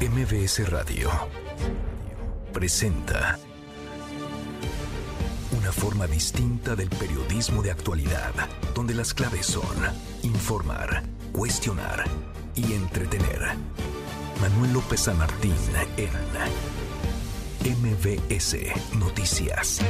MBS Radio presenta una forma distinta del periodismo de actualidad, donde las claves son informar, cuestionar y entretener. Manuel López San Martín en MBS Noticias.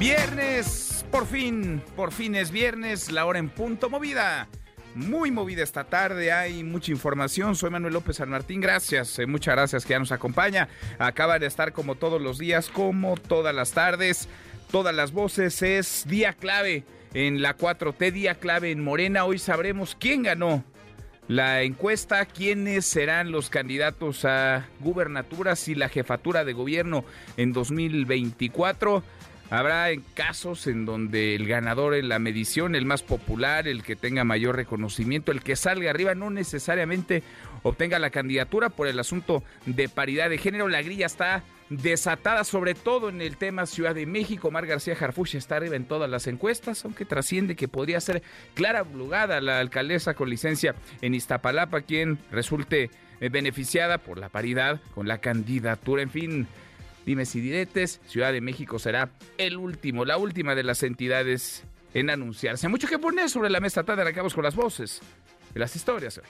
Viernes, por fin, por fin es viernes, la hora en punto movida. Muy movida esta tarde, hay mucha información. Soy Manuel López San Martín, gracias, eh, muchas gracias que ya nos acompaña. Acaba de estar como todos los días, como todas las tardes, todas las voces. Es día clave en la 4T, día clave en Morena. Hoy sabremos quién ganó la encuesta, quiénes serán los candidatos a gubernaturas y la jefatura de gobierno en 2024. Habrá casos en donde el ganador en la medición, el más popular, el que tenga mayor reconocimiento, el que salga arriba, no necesariamente obtenga la candidatura por el asunto de paridad de género. La grilla está desatada, sobre todo en el tema Ciudad de México. Mar García Jarfush está arriba en todas las encuestas, aunque trasciende que podría ser Clara Blugada, la alcaldesa con licencia en Iztapalapa, quien resulte eh, beneficiada por la paridad con la candidatura. En fin, dime si diretes, Ciudad de México será el último, la última de las entidades en anunciarse. Mucho que poner sobre la mesa tarde, arrancamos con las voces de las historias.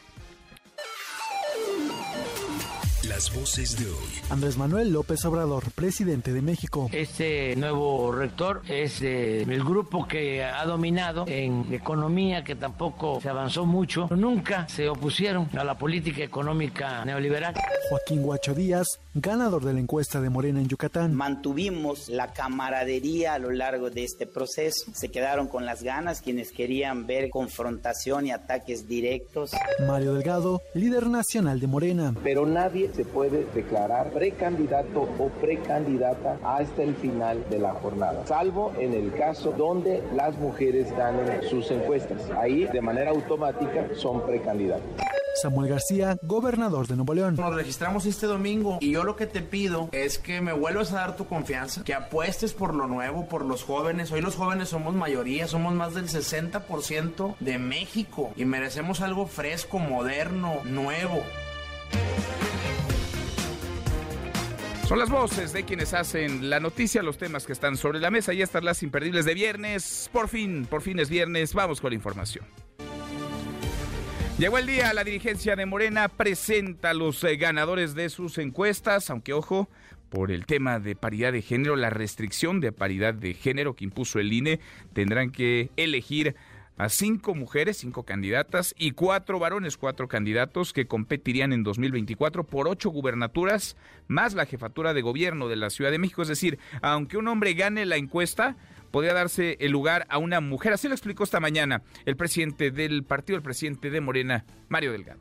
Las voces de hoy. Andrés Manuel López Obrador, presidente de México. Este nuevo rector es el grupo que ha dominado en economía, que tampoco se avanzó mucho. Nunca se opusieron a la política económica neoliberal. Joaquín Guacho Díaz, ganador de la encuesta de Morena en Yucatán. Mantuvimos la camaradería a lo largo de este proceso. Se quedaron con las ganas quienes querían ver confrontación y ataques directos. Mario Delgado, líder nacional de Morena. Pero nadie se puede declarar precandidato o precandidata hasta el final de la jornada, salvo en el caso donde las mujeres ganen sus encuestas. Ahí, de manera automática, son precandidatos. Samuel García, gobernador de Nuevo León. Nos registramos este domingo y yo lo que te pido es que me vuelvas a dar tu confianza, que apuestes por lo nuevo, por los jóvenes. Hoy los jóvenes somos mayoría, somos más del 60% de México y merecemos algo fresco, moderno, nuevo. Son las voces de quienes hacen la noticia, los temas que están sobre la mesa y estas las imperdibles de viernes. Por fin, por fin es viernes, vamos con la información. Llegó el día, la dirigencia de Morena presenta a los eh, ganadores de sus encuestas, aunque ojo, por el tema de paridad de género, la restricción de paridad de género que impuso el INE, tendrán que elegir a cinco mujeres, cinco candidatas y cuatro varones, cuatro candidatos que competirían en 2024 por ocho gubernaturas más la jefatura de gobierno de la Ciudad de México. Es decir, aunque un hombre gane la encuesta, podría darse el lugar a una mujer. Así lo explicó esta mañana el presidente del partido, el presidente de Morena, Mario Delgado.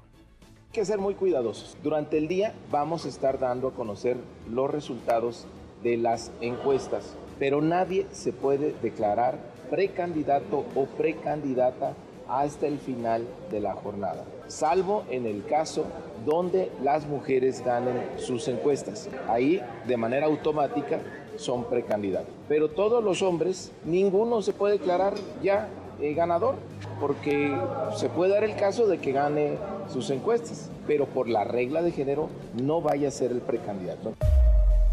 Que ser muy cuidadosos. Durante el día vamos a estar dando a conocer los resultados de las encuestas, pero nadie se puede declarar precandidato o precandidata hasta el final de la jornada, salvo en el caso donde las mujeres ganen sus encuestas. Ahí, de manera automática, son precandidatos. Pero todos los hombres, ninguno se puede declarar ya eh, ganador, porque se puede dar el caso de que gane sus encuestas, pero por la regla de género no vaya a ser el precandidato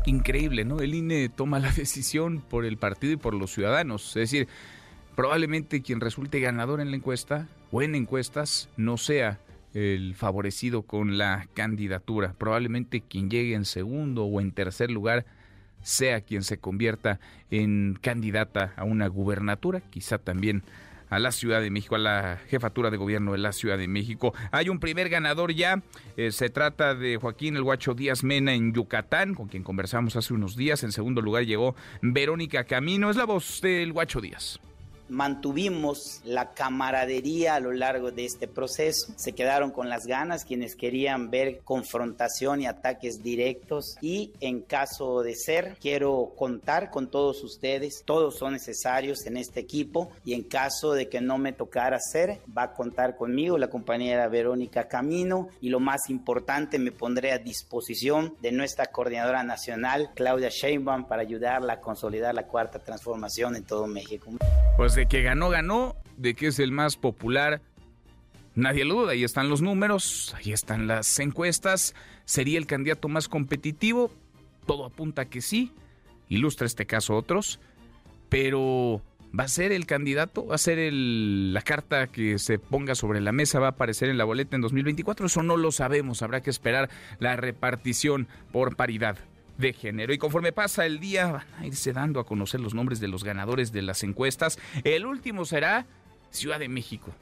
increíble, ¿no? El INE toma la decisión por el partido y por los ciudadanos. Es decir, probablemente quien resulte ganador en la encuesta o en encuestas no sea el favorecido con la candidatura. Probablemente quien llegue en segundo o en tercer lugar sea quien se convierta en candidata a una gubernatura, quizá también a la Ciudad de México, a la jefatura de gobierno de la Ciudad de México. Hay un primer ganador ya, eh, se trata de Joaquín El Guacho Díaz Mena en Yucatán, con quien conversamos hace unos días. En segundo lugar llegó Verónica Camino, es la voz del Guacho Díaz mantuvimos la camaradería a lo largo de este proceso. Se quedaron con las ganas quienes querían ver confrontación y ataques directos y en caso de ser, quiero contar con todos ustedes. Todos son necesarios en este equipo y en caso de que no me tocara ser, va a contar conmigo la compañera Verónica Camino y lo más importante, me pondré a disposición de nuestra coordinadora nacional, Claudia Sheinbaum, para ayudarla a consolidar la cuarta transformación en todo México. Pues de que ganó, ganó, de que es el más popular, Nadie lo duda, ahí están los números, ahí están las encuestas. ¿Sería el candidato más competitivo? Todo apunta a que sí. Ilustra este caso otros. Pero ¿va a ser el candidato? ¿Va a ser la carta que se ponga sobre la mesa? ¿Va a aparecer en la boleta en 2024? Eso no lo sabemos. Habrá que esperar la repartición por paridad de género. Y conforme pasa el día, van a irse dando a conocer los nombres de los ganadores de las encuestas. El último será Ciudad de México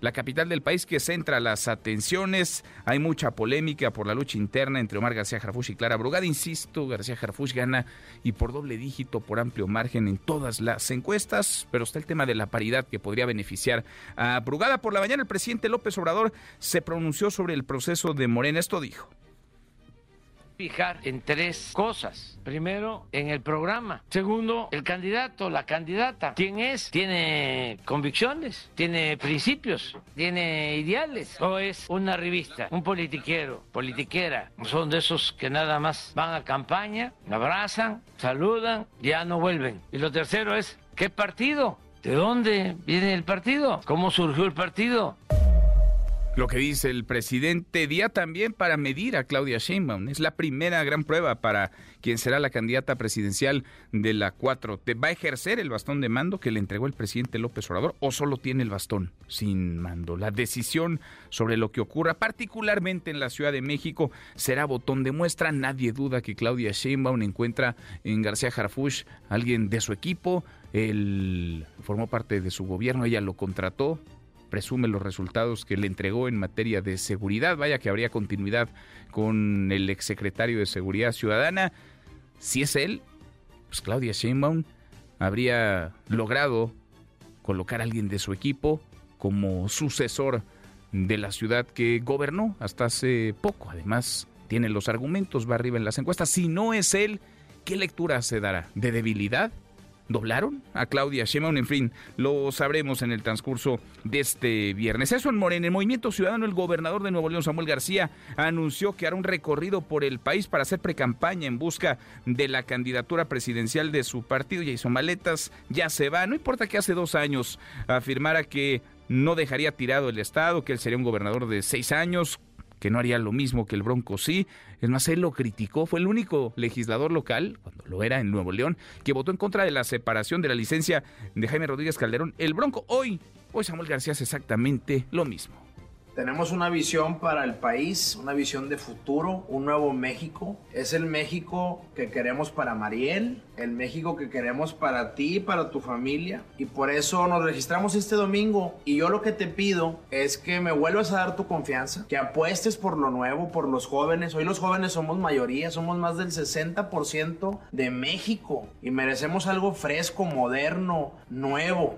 la capital del país que centra las atenciones. Hay mucha polémica por la lucha interna entre Omar García Harfuch y Clara Brugada. Insisto, García Harfuch gana y por doble dígito, por amplio margen en todas las encuestas, pero está el tema de la paridad que podría beneficiar a Brugada. Por la mañana el presidente López Obrador se pronunció sobre el proceso de Morena. Esto dijo fijar en tres cosas. Primero, en el programa. Segundo, el candidato, la candidata. ¿Quién es? ¿Tiene convicciones? ¿Tiene principios? ¿Tiene ideales? ¿O es una revista? ¿Un politiquero? ¿Politiquera? Son de esos que nada más van a campaña, abrazan, saludan, ya no vuelven. Y lo tercero es, ¿qué partido? ¿De dónde viene el partido? ¿Cómo surgió el partido? Lo que dice el presidente, día también para medir a Claudia Sheinbaum. Es la primera gran prueba para quien será la candidata presidencial de la 4. ¿Va a ejercer el bastón de mando que le entregó el presidente López Obrador o solo tiene el bastón sin mando? La decisión sobre lo que ocurra, particularmente en la Ciudad de México, será botón de muestra. Nadie duda que Claudia Sheinbaum encuentra en García Harfuch alguien de su equipo. Él formó parte de su gobierno, ella lo contrató, presume los resultados que le entregó en materia de seguridad. Vaya que habría continuidad con el exsecretario de Seguridad Ciudadana. Si es él, pues Claudia Sheinbaum habría logrado colocar a alguien de su equipo como sucesor de la ciudad que gobernó hasta hace poco. Además, tiene los argumentos, va arriba en las encuestas. Si no es él, ¿qué lectura se dará? ¿De debilidad? Doblaron a Claudia Sheinbaum. En fin, lo sabremos en el transcurso de este viernes. Eso en Morena, el Movimiento Ciudadano, el gobernador de Nuevo León, Samuel García, anunció que hará un recorrido por el país para hacer precampaña en busca de la candidatura presidencial de su partido. Ya hizo maletas, ya se va. No importa que hace dos años afirmara que no dejaría tirado el Estado, que él sería un gobernador de seis años, que no haría lo mismo que el Bronco sí. Es más, él lo criticó. Fue el único legislador local, cuando lo era en Nuevo León, que votó en contra de la separación de la licencia de Jaime Rodríguez Calderón. El Bronco hoy, hoy Samuel García hace exactamente lo mismo. Tenemos una visión para el país, una visión de futuro, un nuevo México. Es el México que queremos para Mariel, el México que queremos para ti, para tu familia. Y por eso nos registramos este domingo. Y yo lo que te pido es que me vuelvas a dar tu confianza, que apuestes por lo nuevo, por los jóvenes. Hoy los jóvenes somos mayoría, somos más del 60% de México y merecemos algo fresco, moderno, nuevo.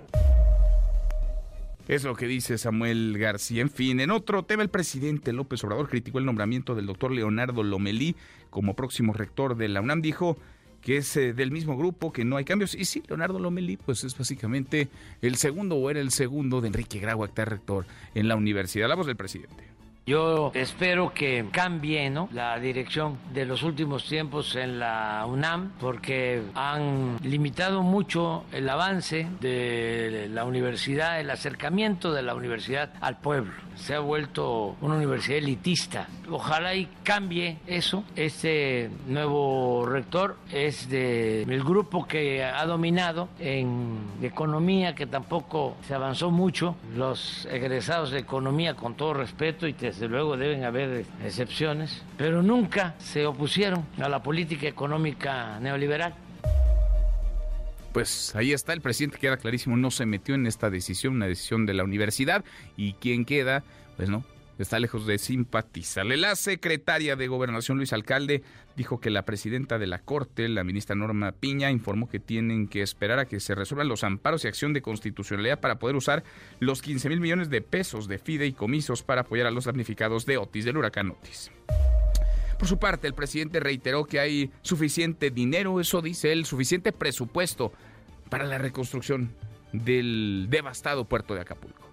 Es lo que dice Samuel García. En fin, en otro tema, el presidente López Obrador criticó el nombramiento del doctor Leonardo Lomelí como próximo rector de la UNAM. Dijo que es eh, del mismo grupo, que no hay cambios. Y sí, Leonardo Lomelí, pues es básicamente el segundo o era el segundo de Enrique Grau, actual rector en la universidad. La voz del presidente. Yo espero que cambie ¿no? la dirección de los últimos tiempos en la UNAM porque han limitado mucho el avance de la universidad, el acercamiento de la universidad al pueblo. Se ha vuelto una universidad elitista. Ojalá y cambie eso. Este nuevo rector es del grupo que ha dominado en economía, que tampoco se avanzó mucho. Los egresados de economía, con todo respeto y te desde luego deben haber excepciones, pero nunca se opusieron a la política económica neoliberal. Pues ahí está, el presidente queda clarísimo, no se metió en esta decisión, una decisión de la universidad, y quien queda, pues no, está lejos de simpatizarle. La secretaria de Gobernación, Luis Alcalde, dijo que la presidenta de la Corte, la ministra Norma Piña, informó que tienen que esperar a que se resuelvan los amparos y acción de constitucionalidad para poder usar los 15 mil millones de pesos de fideicomisos para apoyar a los damnificados de Otis, del huracán Otis. Por su parte, el presidente reiteró que hay suficiente dinero, eso dice él, suficiente presupuesto para la reconstrucción del devastado puerto de Acapulco.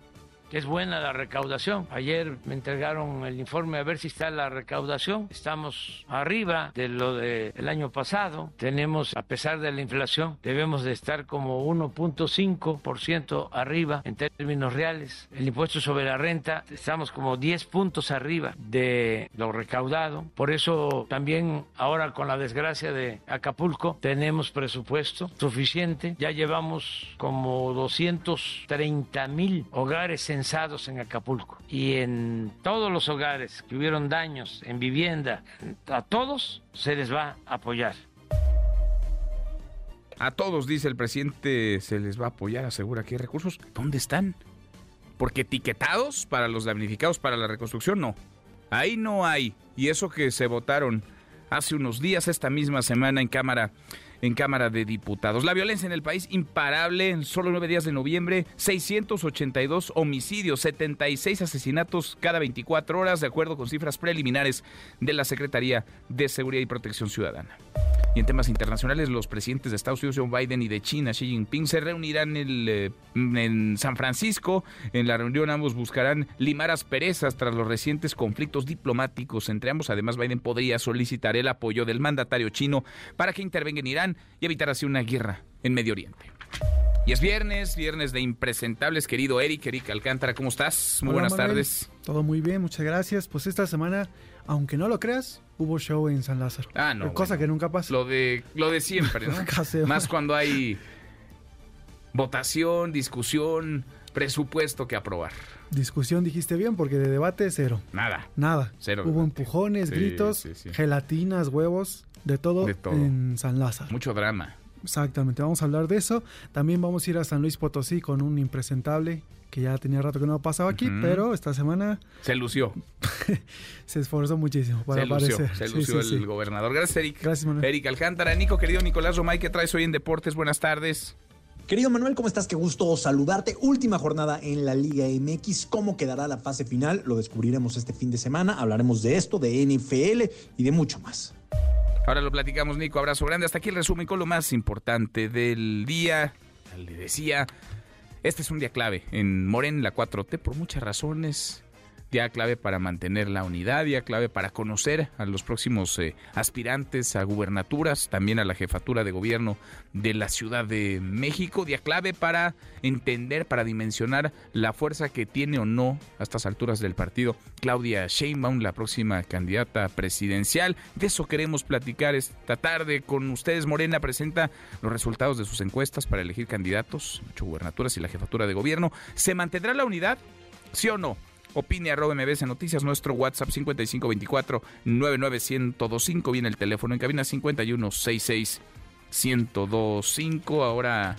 Es buena la recaudación. Ayer me entregaron el informe a ver si está la recaudación. Estamos arriba de lo del año pasado. Tenemos, a pesar de la inflación, debemos de estar como 1.5% arriba en términos reales. El impuesto sobre la renta, estamos como 10 puntos arriba de lo recaudado. Por eso también ahora con la desgracia de Acapulco tenemos presupuesto suficiente. Ya llevamos como 230 mil hogares en Acapulco. Y en todos los hogares que hubieron daños en vivienda, a todos se les va a apoyar. A todos, dice el presidente, se les va a apoyar, asegura que hay recursos. ¿Dónde están? Porque etiquetados para los damnificados para la reconstrucción, no. Ahí no hay. Y eso que se votaron hace unos días, esta misma semana en Cámara en Cámara de Diputados. La violencia en el país imparable en solo nueve días de noviembre, 682 homicidios, 76 asesinatos cada 24 horas, de acuerdo con cifras preliminares de la Secretaría de Seguridad y Protección Ciudadana. Y en temas internacionales, los presidentes de Estados Unidos, Joe Biden, y de China, Xi Jinping, se reunirán eh, en San Francisco. En la reunión ambos buscarán limar asperezas tras los recientes conflictos diplomáticos entre ambos. Además, Biden podría solicitar el apoyo del mandatario chino para que intervenga en Irán y evitar así una guerra en Medio Oriente. Y es viernes, viernes de impresentables, querido Eric, Eric Alcántara, ¿cómo estás? Muy buenas tardes. Todo muy bien, muchas gracias. Pues esta semana, aunque no lo creas, hubo show en San Lázaro. Ah, no. Cosa que nunca pasa. Lo de, lo de siempre, ¿no? Más cuando hay votación, discusión, presupuesto que aprobar. Discusión dijiste bien, porque de debate cero. Nada. Nada. Cero. Hubo empujones, gritos, gelatinas, huevos, de todo, de todo en San Lázaro. Mucho drama. Exactamente, vamos a hablar de eso. También vamos a ir a San Luis Potosí con un impresentable que ya tenía rato que no pasaba aquí, pero esta semana... Se lució. se esforzó muchísimo para se aparecer. Se lució el gobernador. Gracias, Eric. Gracias, Manuel. Eric Alcántara. Nico, querido Nicolás Romay, ¿qué traes hoy en Deportes? Buenas tardes. Querido Manuel, ¿cómo estás? Qué gusto saludarte. Última jornada en la Liga MX. ¿Cómo quedará la fase final? Lo descubriremos este fin de semana. Hablaremos de esto, de NFL y de mucho más. Ahora lo platicamos, Nico. Abrazo grande. Hasta aquí el resumen con lo más importante del día. Le decía, este es un día clave en Moren, la 4T, por muchas razones día clave para mantener la unidad, día clave para conocer a los próximos eh, aspirantes a gubernaturas, también a la jefatura de gobierno de la Ciudad de México, día clave para entender, para dimensionar la fuerza que tiene o no a estas alturas del partido Claudia Sheinbaum, la próxima candidata presidencial. De eso queremos platicar esta tarde con ustedes. Morena presenta los resultados de sus encuestas para elegir candidatos, ocho gubernaturas y la jefatura de gobierno. ¿Se mantendrá la unidad? ¿Sí o no? Opine arroba MBS Noticias, nuestro WhatsApp 5524 99125. Viene el teléfono en cabina 5166 1025. Ahora,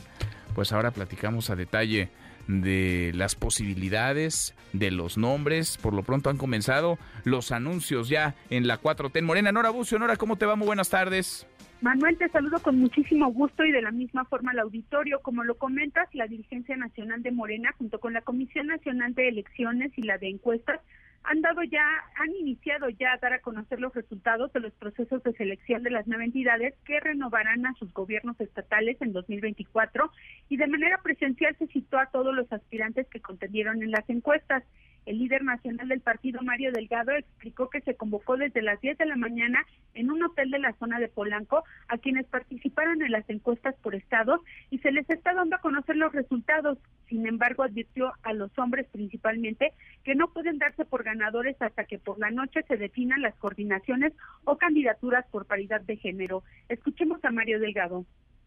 pues ahora platicamos a detalle de las posibilidades, de los nombres. Por lo pronto han comenzado los anuncios ya en la 4T. Morena, Nora Bucio, Nora, ¿cómo te va? Muy buenas tardes. Manuel, te saludo con muchísimo gusto y de la misma forma al auditorio. Como lo comentas, la Dirigencia Nacional de Morena, junto con la Comisión Nacional de Elecciones y la de Encuestas, han dado ya, han iniciado ya a dar a conocer los resultados de los procesos de selección de las nueve entidades que renovarán a sus gobiernos estatales en 2024 y de manera presencial se citó a todos los aspirantes que contendieron en las encuestas. El líder nacional del partido, Mario Delgado, explicó que se convocó desde las 10 de la mañana en un hotel de la zona de Polanco a quienes participaron en las encuestas por estados y se les está dando a conocer los resultados. Sin embargo, advirtió a los hombres principalmente que no pueden darse por ganadores hasta que por la noche se definan las coordinaciones o candidaturas por paridad de género. Escuchemos a Mario Delgado.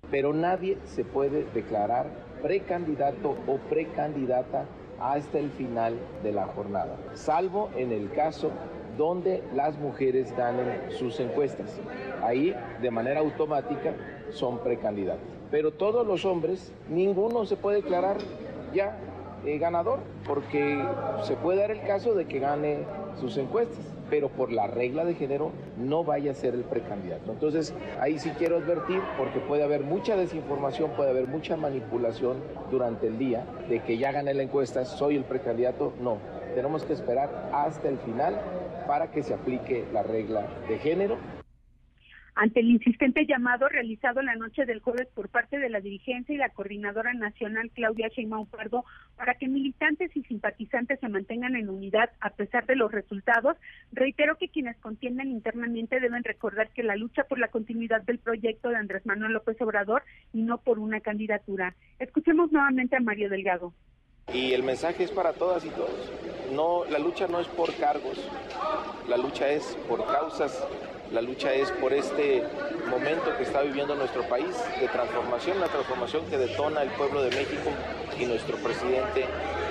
Pero nadie se puede declarar precandidato o precandidata hasta el final de la jornada, salvo en el caso donde las mujeres ganen sus encuestas. Ahí, de manera automática, son precandidatos. Pero todos los hombres, ninguno se puede declarar ya eh, ganador, porque se puede dar el caso de que gane sus encuestas pero por la regla de género no vaya a ser el precandidato. Entonces, ahí sí quiero advertir, porque puede haber mucha desinformación, puede haber mucha manipulación durante el día, de que ya gané la encuesta, soy el precandidato. No, tenemos que esperar hasta el final para que se aplique la regla de género ante el insistente llamado realizado la noche del jueves por parte de la dirigencia y la coordinadora nacional Claudia Sheinbaum Pardo para que militantes y simpatizantes se mantengan en unidad a pesar de los resultados, reitero que quienes contienden internamente deben recordar que la lucha por la continuidad del proyecto de Andrés Manuel López Obrador y no por una candidatura. Escuchemos nuevamente a Mario Delgado. Y el mensaje es para todas y todos. No, la lucha no es por cargos, la lucha es por causas la lucha es por este momento que está viviendo nuestro país de transformación, la transformación que detona el pueblo de México y nuestro presidente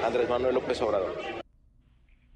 Andrés Manuel López Obrador.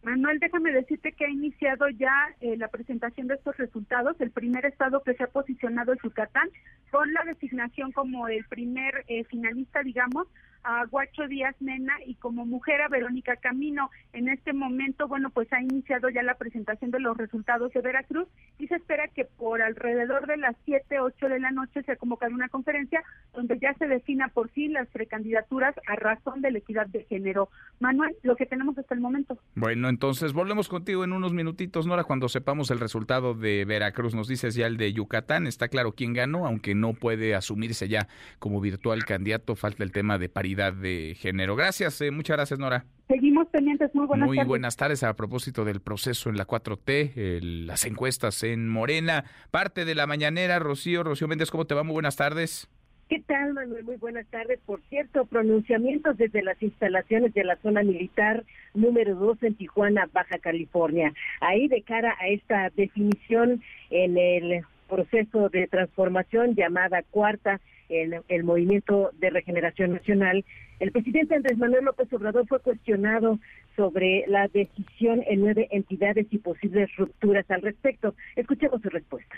Manuel, déjame decirte que ha iniciado ya eh, la presentación de estos resultados. El primer estado que se ha posicionado es Yucatán, con la designación como el primer eh, finalista, digamos, a Guacho Díaz Mena y como mujer a Verónica Camino. En este momento, bueno, pues ha iniciado ya la presentación de los resultados de Veracruz y se espera que por alrededor de las 7, 8 de la noche se convoque una conferencia donde ya se defina por sí las precandidaturas a razón de la equidad de género. Manuel, lo que tenemos hasta el momento. Bueno, entonces volvemos contigo en unos minutitos, Nora, cuando sepamos el resultado de Veracruz. Nos dices ya el de Yucatán, está claro quién ganó, aunque no puede asumirse ya como virtual candidato, falta el tema de paridad de género. Gracias, eh, muchas gracias, Nora. Seguimos pendientes, muy buenas muy tardes. buenas tardes a propósito del proceso en la 4T, las encuestas en Morena, parte de la mañanera, Rocío, Rocío Méndez, ¿cómo te va? Muy buenas tardes. ¿Qué tal, Manuel? Muy buenas tardes. Por cierto, pronunciamientos desde las instalaciones de la zona militar número 2 en Tijuana, Baja California. Ahí de cara a esta definición en el proceso de transformación llamada cuarta en el movimiento de regeneración nacional, el presidente Andrés Manuel López Obrador fue cuestionado sobre la decisión en nueve entidades y posibles rupturas al respecto. Escuchemos su respuesta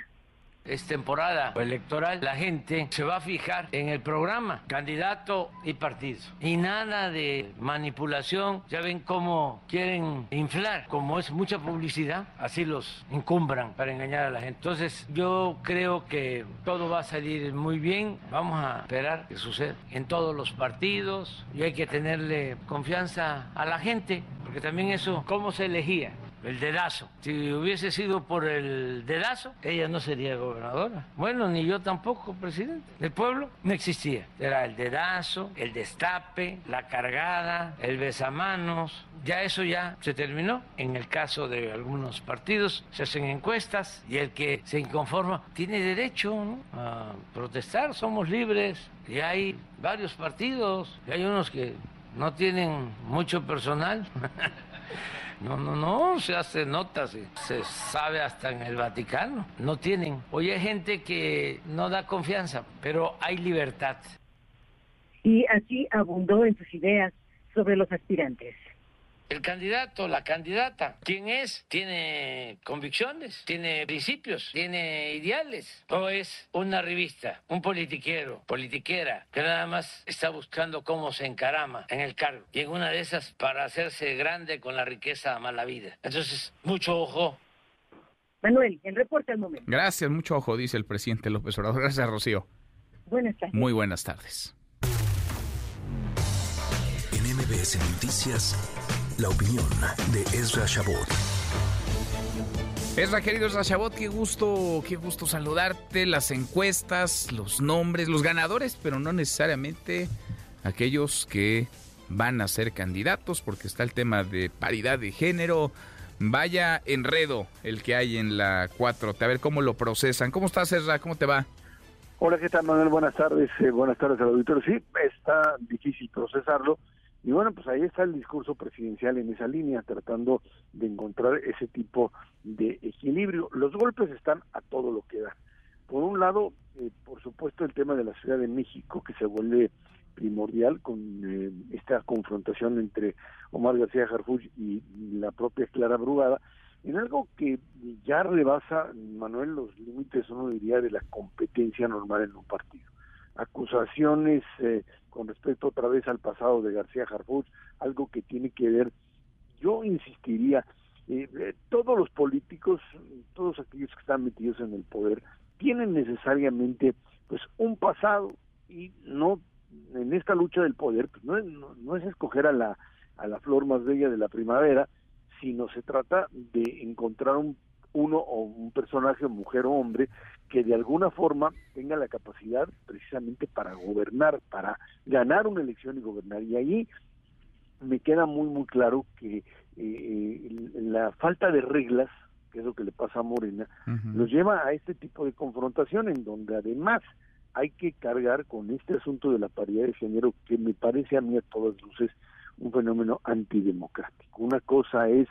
es temporada electoral, la gente se va a fijar en el programa, candidato y partido. Y nada de manipulación. Ya ven cómo quieren inflar, como es mucha publicidad, así los encumbran para engañar a la gente. Entonces yo creo que todo va a salir muy bien. Vamos a esperar que suceda en todos los partidos y hay que tenerle confianza a la gente, porque también eso, ¿cómo se elegía? El dedazo. Si hubiese sido por el dedazo, ella no sería gobernadora. Bueno, ni yo tampoco, presidente. El pueblo no existía. Era el dedazo, el destape, la cargada, el besamanos. Ya eso ya se terminó. En el caso de algunos partidos se hacen encuestas y el que se inconforma tiene derecho a protestar. Somos libres y hay varios partidos y hay unos que no tienen mucho personal. No, no, no, se hace notas, se sabe hasta en el Vaticano. No tienen. Hoy hay gente que no da confianza, pero hay libertad. Y así abundó en sus ideas sobre los aspirantes el candidato, la candidata, quién es, tiene convicciones, tiene principios, tiene ideales, o es una revista, un politiquero, politiquera, que nada más está buscando cómo se encarama en el cargo, y en una de esas para hacerse grande con la riqueza mala vida. Entonces, mucho ojo. Manuel, el reporte al momento. Gracias, mucho ojo, dice el presidente López Obrador. Gracias, Rocío. Buenas tardes. Muy buenas tardes. En MBS Noticias. La opinión de Ezra Shabot. Ezra, querido Ezra Shabot, qué gusto, qué gusto saludarte. Las encuestas, los nombres, los ganadores, pero no necesariamente aquellos que van a ser candidatos, porque está el tema de paridad de género. Vaya enredo el que hay en la 4 A ver cómo lo procesan. ¿Cómo estás, Ezra? ¿Cómo te va? Hola, ¿qué tal, Manuel? Buenas tardes. Eh, buenas tardes al auditorio. Sí, está difícil procesarlo y bueno, pues ahí está el discurso presidencial en esa línea, tratando de encontrar ese tipo de equilibrio. Los golpes están a todo lo que da. Por un lado, eh, por supuesto, el tema de la Ciudad de México, que se vuelve primordial con eh, esta confrontación entre Omar García Harfuch y la propia Clara Brugada, en algo que ya rebasa, Manuel, los límites, uno diría, de la competencia normal en un partido acusaciones eh, con respecto otra vez al pasado de García Harfuch, algo que tiene que ver, yo insistiría, eh, eh, todos los políticos, todos aquellos que están metidos en el poder, tienen necesariamente pues un pasado y no en esta lucha del poder pues no, no, es escoger a la a la flor más bella de la primavera, sino se trata de encontrar un uno o un personaje, mujer o hombre, que de alguna forma tenga la capacidad precisamente para gobernar, para ganar una elección y gobernar. Y ahí me queda muy, muy claro que eh, la falta de reglas, que es lo que le pasa a Morena, los lleva a este tipo de confrontación en donde además hay que cargar con este asunto de la paridad de género que me parece a mí a todas luces un fenómeno antidemocrático. Una cosa es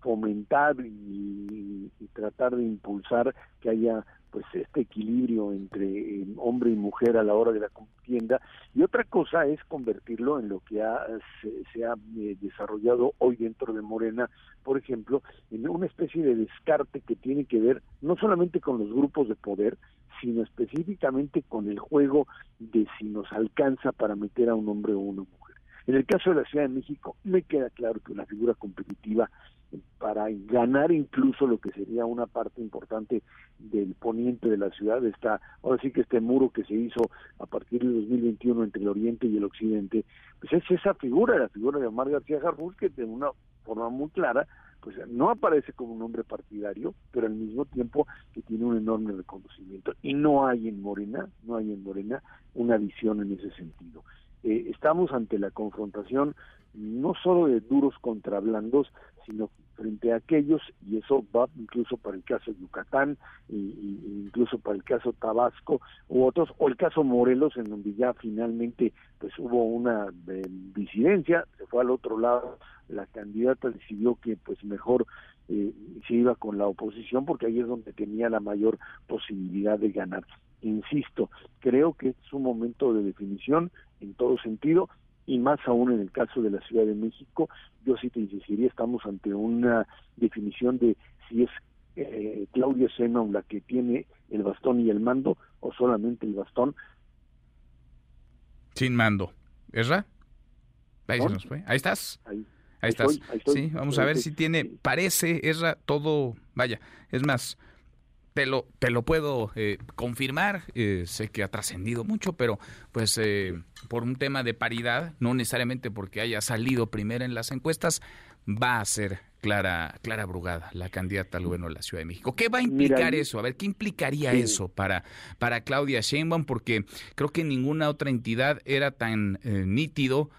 fomentar y, tratar de impulsar que haya pues este equilibrio entre eh, hombre y mujer a la hora de la contienda y otra cosa es convertirlo en lo que ha, se, ha eh, desarrollado hoy dentro de Morena, por ejemplo, en una especie de descarte que tiene que ver no solamente con los grupos de poder, sino específicamente con el juego de si nos alcanza para meter a un hombre o una mujer. En el caso de la Ciudad de México, me queda claro que una figura competitiva para ganar incluso lo que sería una parte importante del poniente de la ciudad está ahora sí que este muro que se hizo a partir de 2021 entre el oriente y el occidente pues es esa figura la figura de Omar García Harfuch que de una forma muy clara pues no aparece como un hombre partidario pero al mismo tiempo que tiene un enorme reconocimiento. Y no hay en Morena no hay en Morena una visión en ese sentido eh, estamos ante la confrontación no solo de duros contra blandos, sino frente a aquellos, y eso va incluso para el caso de Yucatán, y, incluso para el caso Tabasco u otros, o el caso Morelos, en donde ya finalmente pues hubo una eh, disidencia, se fue al otro lado, la candidata decidió que pues mejor eh, se iba con la oposición porque ahí es donde tenía la mayor posibilidad de ganar. Insisto, creo que es un momento de definición en todo sentido, y más aún en el caso de la Ciudad de México, yo sí te insistiría, estamos ante una definición de si es eh, Claudia Sheinbaum la que tiene el bastón y el mando o solamente el bastón. Sin mando. ¿Esra? Ahí se nos fue. Ahí estás. Ahí. estás. Sí, vamos a ver si tiene, parece, Esra, todo, vaya, es más, te lo, te lo puedo eh, confirmar, eh, sé que ha trascendido mucho, pero pues eh, por un tema de paridad, no necesariamente porque haya salido primera en las encuestas, va a ser Clara, Clara Brugada, la candidata al gobierno de la Ciudad de México. ¿Qué va a implicar eso? A ver, ¿qué implicaría eso para, para Claudia Sheinbaum? Porque creo que ninguna otra entidad era tan nítido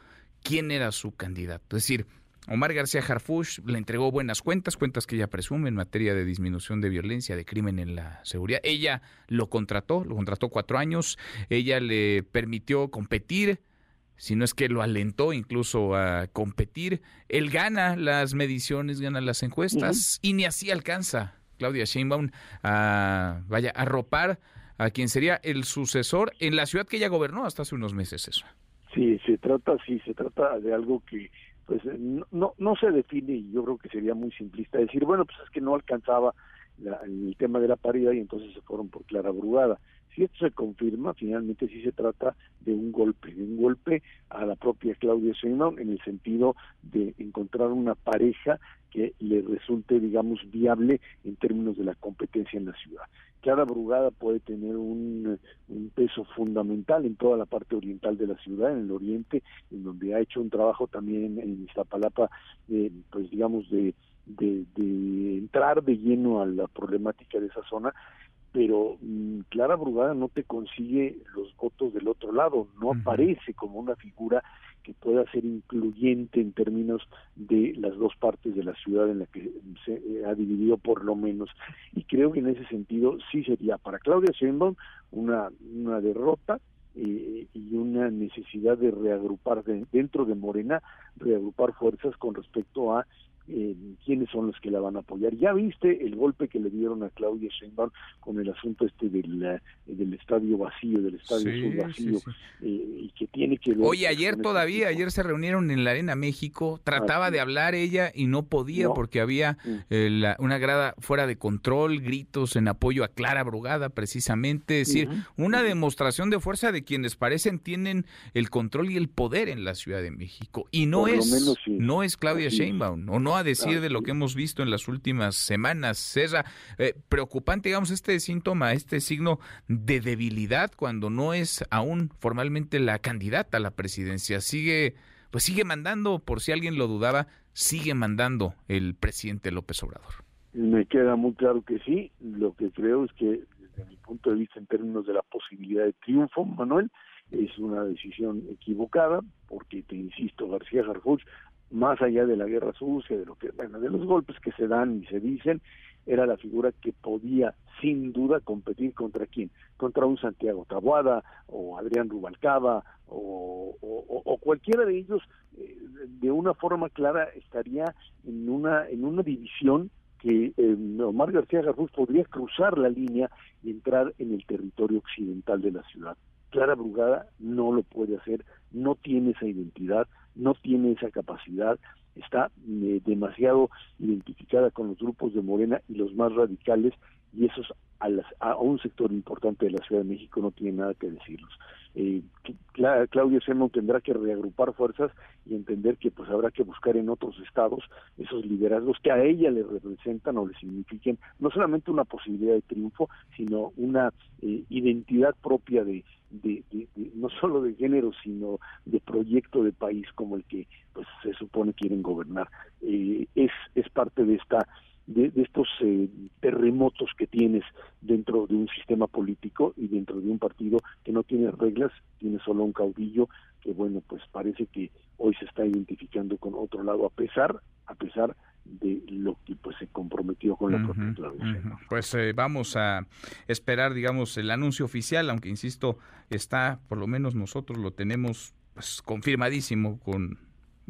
quién era su candidato. Es decir, Omar García Harfuch le entregó buenas cuentas, cuentas que ella presume en materia de disminución de violencia, de crimen en la seguridad. Ella lo contrató, lo contrató cuatro años, ella le permitió competir, si no es que lo alentó incluso a competir. Él gana las mediciones, gana las encuestas y ni así alcanza Claudia Sheinbaum a, vaya, a ropar a quien sería el sucesor en la ciudad que ella gobernó hasta hace unos meses eso. Sí, se trata, sí, se trata de algo que pues eh, no, no se define y yo creo que sería muy simplista decir, bueno, pues es que no alcanzaba el tema de la paridad y entonces se fueron por Clara Brugada. Si esto se confirma, finalmente sí se trata de un golpe, de un golpe a la propia Claudia Sheinbaum en el sentido de encontrar una pareja que le resulte, digamos, viable en términos de la competencia en la ciudad. Clara Brugada puede tener un, peso fundamental en toda la parte oriental de la ciudad, en el oriente, en donde ha hecho un trabajo también en Iztapalapa, eh, pues digamos, de, de, de entrar de lleno a la problemática de esa zona pero mm, Clara Brugada no te consigue los votos del otro lado, no aparece como una figura que pueda ser incluyente en términos de las dos partes de la ciudad en la que se eh, ha dividido por lo menos. Y creo que en ese sentido sí sería para Claudia Sheinbaum una una derrota eh, y una necesidad de reagrupar dentro de Morena reagrupar fuerzas con respecto a eh, quiénes son los que la van a apoyar. Ya viste el golpe que le dieron a Claudia Sheinbaum con el asunto este del, eh, del estadio vacío, del estadio vacío, eh, y que tiene que ver... Oye, ayer todavía, ayer se reunieron en la Arena México, trataba de hablar ella y no podía porque había mm. eh, una grada fuera de control, gritos en apoyo a Clara Brugada, precisamente, es decir, una demostración de fuerza de quienes parecen tienen el control y el poder en la Ciudad de México. Y no es, no es Claudia Sheinbaum, o no a decir de lo que hemos visto en las últimas semanas. Serra, eh, preocupante, digamos, este síntoma, este signo de debilidad cuando no es aún formalmente la candidata a la presidencia. Sigue, pues sigue mandando, por si alguien lo dudaba, sigue mandando el presidente López Obrador. Me queda muy claro que sí. Lo que creo es que, desde mi punto de vista, en términos de la posibilidad de triunfo, Manuel, es una decisión equivocada, porque te insisto, García Harfuch, más allá de la guerra sucia, de lo que, bueno, de los golpes que se dan y se dicen, era la figura que podía sin duda competir contra quién, contra un Santiago Tabuada o Adrián Rubalcaba o, o, cualquiera de ellos eh, de una forma clara estaría en una en una división que eh, Omar García Garruz podría cruzar la línea y entrar en el territorio occidental de la ciudad. Clara Brugada no lo puede hacer, no tiene esa identidad, no tiene esa capacidad, está eh, demasiado identificada con los grupos de Morena y los más radicales y esos a, a, un sector importante de la Ciudad de México no tiene nada que decirlos. Eh, Claudio Sheinbaum tendrá que reagrupar fuerzas y entender que pues habrá que buscar en otros estados esos liderazgos que a ella le representan o le signifiquen no solamente una posibilidad de triunfo, sino una eh, identidad propia de, de, no solo de género, sino de proyecto de país como el que pues se supone quieren gobernar. Eh, es, es parte de esta de, estos eh, terremotos que tienes dentro de un sistema político y dentro de un partido que no tiene reglas, tiene solo un caudillo que bueno, pues parece que hoy se está identificando con otro lado a pesar, a pesar de lo que pues se comprometió con la propia Pues eh, vamos a esperar, digamos, el anuncio oficial, aunque insisto, está, por lo menos nosotros lo tenemos pues, confirmadísimo con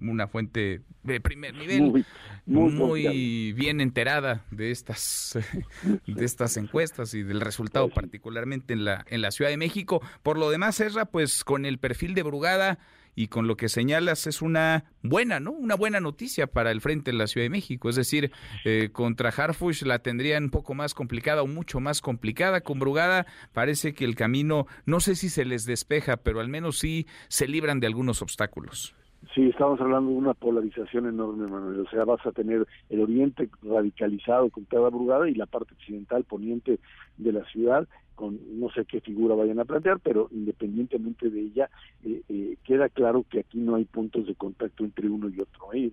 una fuente de primer nivel, muy, bien enterada de estas, de estas encuestas y del resultado pues particularmente en la, en la Ciudad de México. Por lo demás, Serra, pues con el perfil de Brugada y con lo que señalas es una buena, ¿no? Una buena noticia para el frente en la Ciudad de México. Es decir, eh, contra Harfush la tendrían un poco más complicada o mucho más complicada. Con Brugada parece que el camino, no sé si se les despeja, pero al menos sí se libran de algunos obstáculos. Sí, estamos hablando de una polarización enorme, Manuel. O sea, vas a tener el oriente radicalizado con cada brugada y la parte occidental poniente de la ciudad con no sé qué figura vayan a plantear, pero independientemente de ella, eh, eh, queda claro que aquí no hay puntos de contacto entre uno y otro. ¿eh?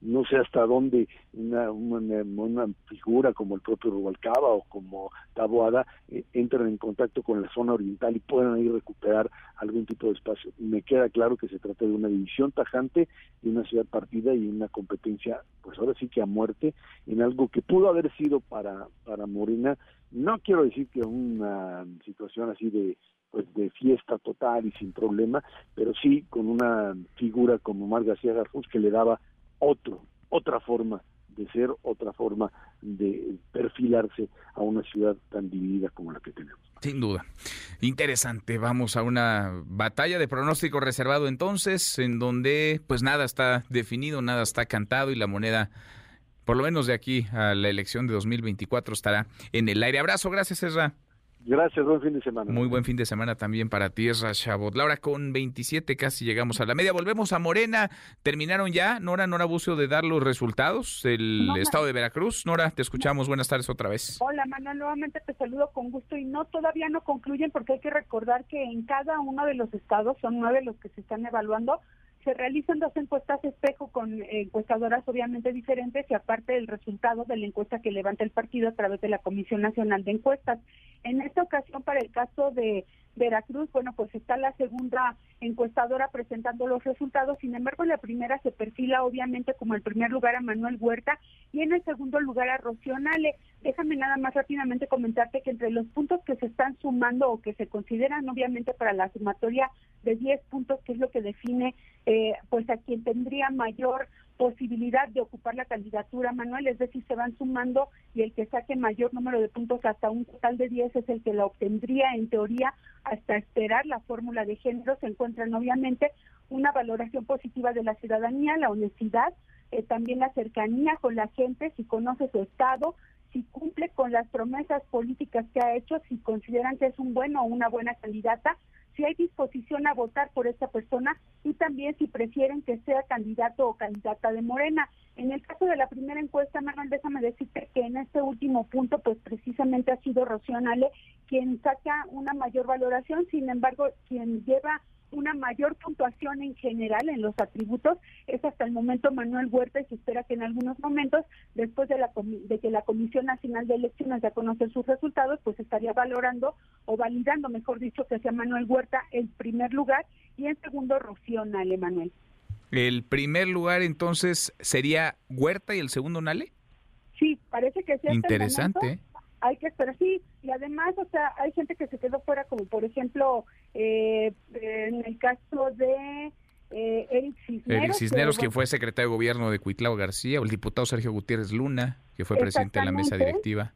no sé hasta dónde una, una, figura como el propio Rubalcaba o como Taboada eh, entran en contacto con la zona oriental y puedan ahí recuperar algún tipo de espacio. Me queda claro que se trata de una división tajante, de una ciudad partida y una competencia, pues ahora sí que a muerte, en algo que pudo haber sido para, para Morena no quiero decir que una situación así de pues de fiesta total y sin problema, pero sí con una figura como Mar García que le daba otro, otra forma de ser, otra forma de perfilarse a una ciudad tan dividida como la que tenemos. Sin duda. Interesante. Vamos a una batalla de pronóstico reservado entonces, en donde pues nada está definido, nada está cantado y la moneda por lo menos de aquí a la elección de 2024 estará en el aire. Abrazo, gracias Ezra. Gracias, buen fin de semana. Muy buen fin de semana también para ti, Ezra Chabot. Laura, con 27 casi llegamos a la media. Volvemos a Morena. ¿Terminaron ya, Nora, Nora Bucio, de dar los resultados? El estado de Veracruz. Nora, te escuchamos. Buenas tardes otra vez. Hola, Manuel. Nuevamente te saludo con gusto. Y no, todavía no concluyen porque hay que recordar que en cada uno de los estados, son nueve los que se están evaluando, se realizan dos encuestas espejo con encuestadoras obviamente diferentes y aparte del resultado de la encuesta que levanta el partido a través de la Comisión Nacional de Encuestas. En esta ocasión, para el caso de Veracruz, bueno, pues está la segunda encuestadora presentando los resultados, sin embargo, la primera se perfila obviamente como el primer lugar a Manuel Huerta y en el segundo lugar a Rocío Nale. Déjame nada más rápidamente comentarte que entre los puntos que se están sumando o que se consideran obviamente para la sumatoria de 10 puntos, que es lo que define eh, pues a quien tendría mayor posibilidad de ocupar la candidatura, Manuel, es decir, se van sumando y el que saque mayor número de puntos hasta un total de 10 es el que la obtendría en teoría hasta esperar la fórmula de género. Se encuentran obviamente una valoración positiva de la ciudadanía, la honestidad, eh, también la cercanía con la gente, si conoce su estado, si cumple con las promesas políticas que ha hecho, si consideran que es un bueno o una buena candidata, si hay disposición a votar por esta persona y también si prefieren que sea candidato o candidata de Morena. En el caso de la primera encuesta, Manuel, déjame decirte que en este último punto, pues precisamente ha sido Rocío Nale quien saca una mayor valoración, sin embargo, quien lleva una mayor puntuación en general en los atributos es hasta el momento Manuel Huerta y se espera que en algunos momentos, después de, la, de que la Comisión Nacional de Elecciones ya conoce sus resultados, pues estaría valorando o validando, mejor dicho, que sea Manuel Huerta el primer lugar y en segundo Rocío Nale, Manuel. ¿El primer lugar entonces sería Huerta y el segundo Nale? Sí, parece que sí. Interesante hay que esperar, sí, y además, o sea, hay gente que se quedó fuera, como por ejemplo, eh, en el caso de eh, Eric Cisneros. Eric Cisneros, que, fue secretario de gobierno de Cuitlao García, o el diputado Sergio Gutiérrez Luna, que fue presidente de la mesa directiva.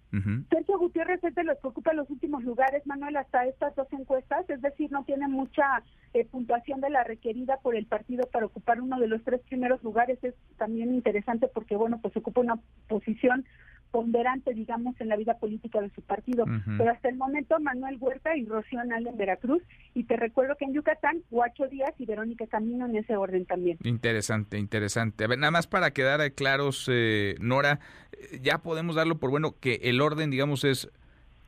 Sergio Gutiérrez es de los que ocupa los últimos lugares, Manuel, hasta estas dos encuestas, es decir, no tiene mucha eh, puntuación de la requerida por el partido para ocupar uno de los tres primeros lugares. Es también interesante porque, bueno, pues ocupa una posición ponderante, digamos, en la vida política de su partido. Pero hasta el momento, Manuel Huerta y Rocío Nal en Veracruz. Y te recuerdo que en Yucatán, Huacho Díaz y Verónica Camino en ese orden también. Interesante, interesante. A ver, nada más para quedar claros, eh, Nora, eh, ya podemos darlo por bueno que el orden, digamos, es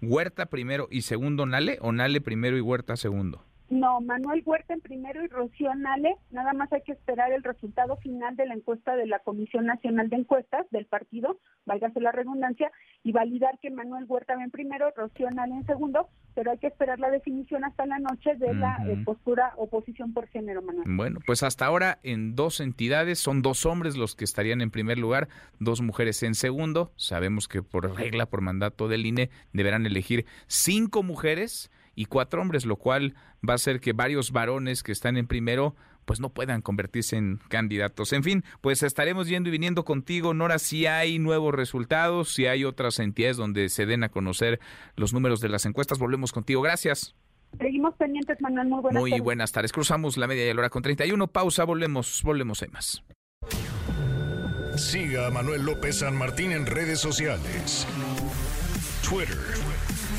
Huerta primero y segundo Nale, o Nale primero y Huerta segundo. No, Manuel Huerta en primero y Rocío Nale. Nada más hay que esperar el resultado final de la encuesta de la Comisión Nacional de Encuestas del partido, válgase la redundancia, y validar que Manuel Huerta va en primero, Rocío Nale en segundo, pero hay que esperar la definición hasta la noche de la eh, postura oposición por género, Manuel. Bueno, pues hasta ahora en dos entidades son dos hombres los que estarían en primer lugar, dos mujeres en segundo. Sabemos que por regla, por mandato del INE, deberán elegir cinco mujeres y cuatro hombres, lo cual va a hacer que varios varones que están en primero pues no puedan convertirse en candidatos. En fin, pues estaremos yendo y viniendo contigo, Nora, si hay nuevos resultados, si hay otras entidades donde se den a conocer los números de las encuestas, volvemos contigo. Gracias. Seguimos pendientes, Manuel. Muy buenas Muy tardes. buenas tardes. Cruzamos la media de la hora con 31. Pausa, volvemos, volvemos en más. Siga a Manuel López San Martín en redes sociales. Twitter,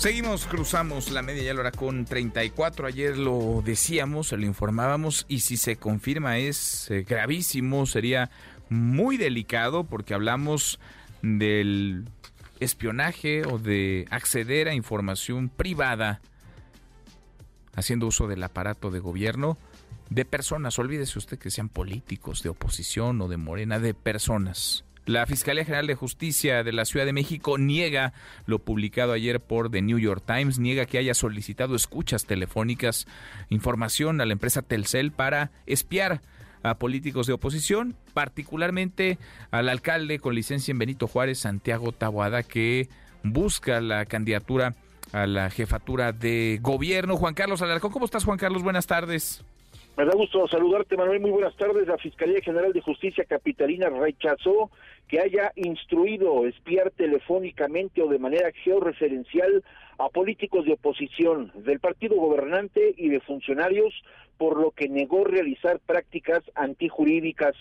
Seguimos, cruzamos la media ya la hora con 34. Ayer lo decíamos, lo informábamos y si se confirma es eh, gravísimo, sería muy delicado porque hablamos del espionaje o de acceder a información privada haciendo uso del aparato de gobierno de personas. Olvídese usted que sean políticos de oposición o de Morena, de personas. La Fiscalía General de Justicia de la Ciudad de México niega lo publicado ayer por The New York Times, niega que haya solicitado escuchas telefónicas, información a la empresa Telcel para espiar a políticos de oposición, particularmente al alcalde con licencia en Benito Juárez, Santiago Taboada, que busca la candidatura a la jefatura de gobierno. Juan Carlos Alarcón, ¿cómo estás Juan Carlos? Buenas tardes. Me da gusto saludarte, Manuel. Muy buenas tardes. La Fiscalía General de Justicia Capitalina rechazó que haya instruido espiar telefónicamente o de manera georreferencial a políticos de oposición del partido gobernante y de funcionarios, por lo que negó realizar prácticas antijurídicas.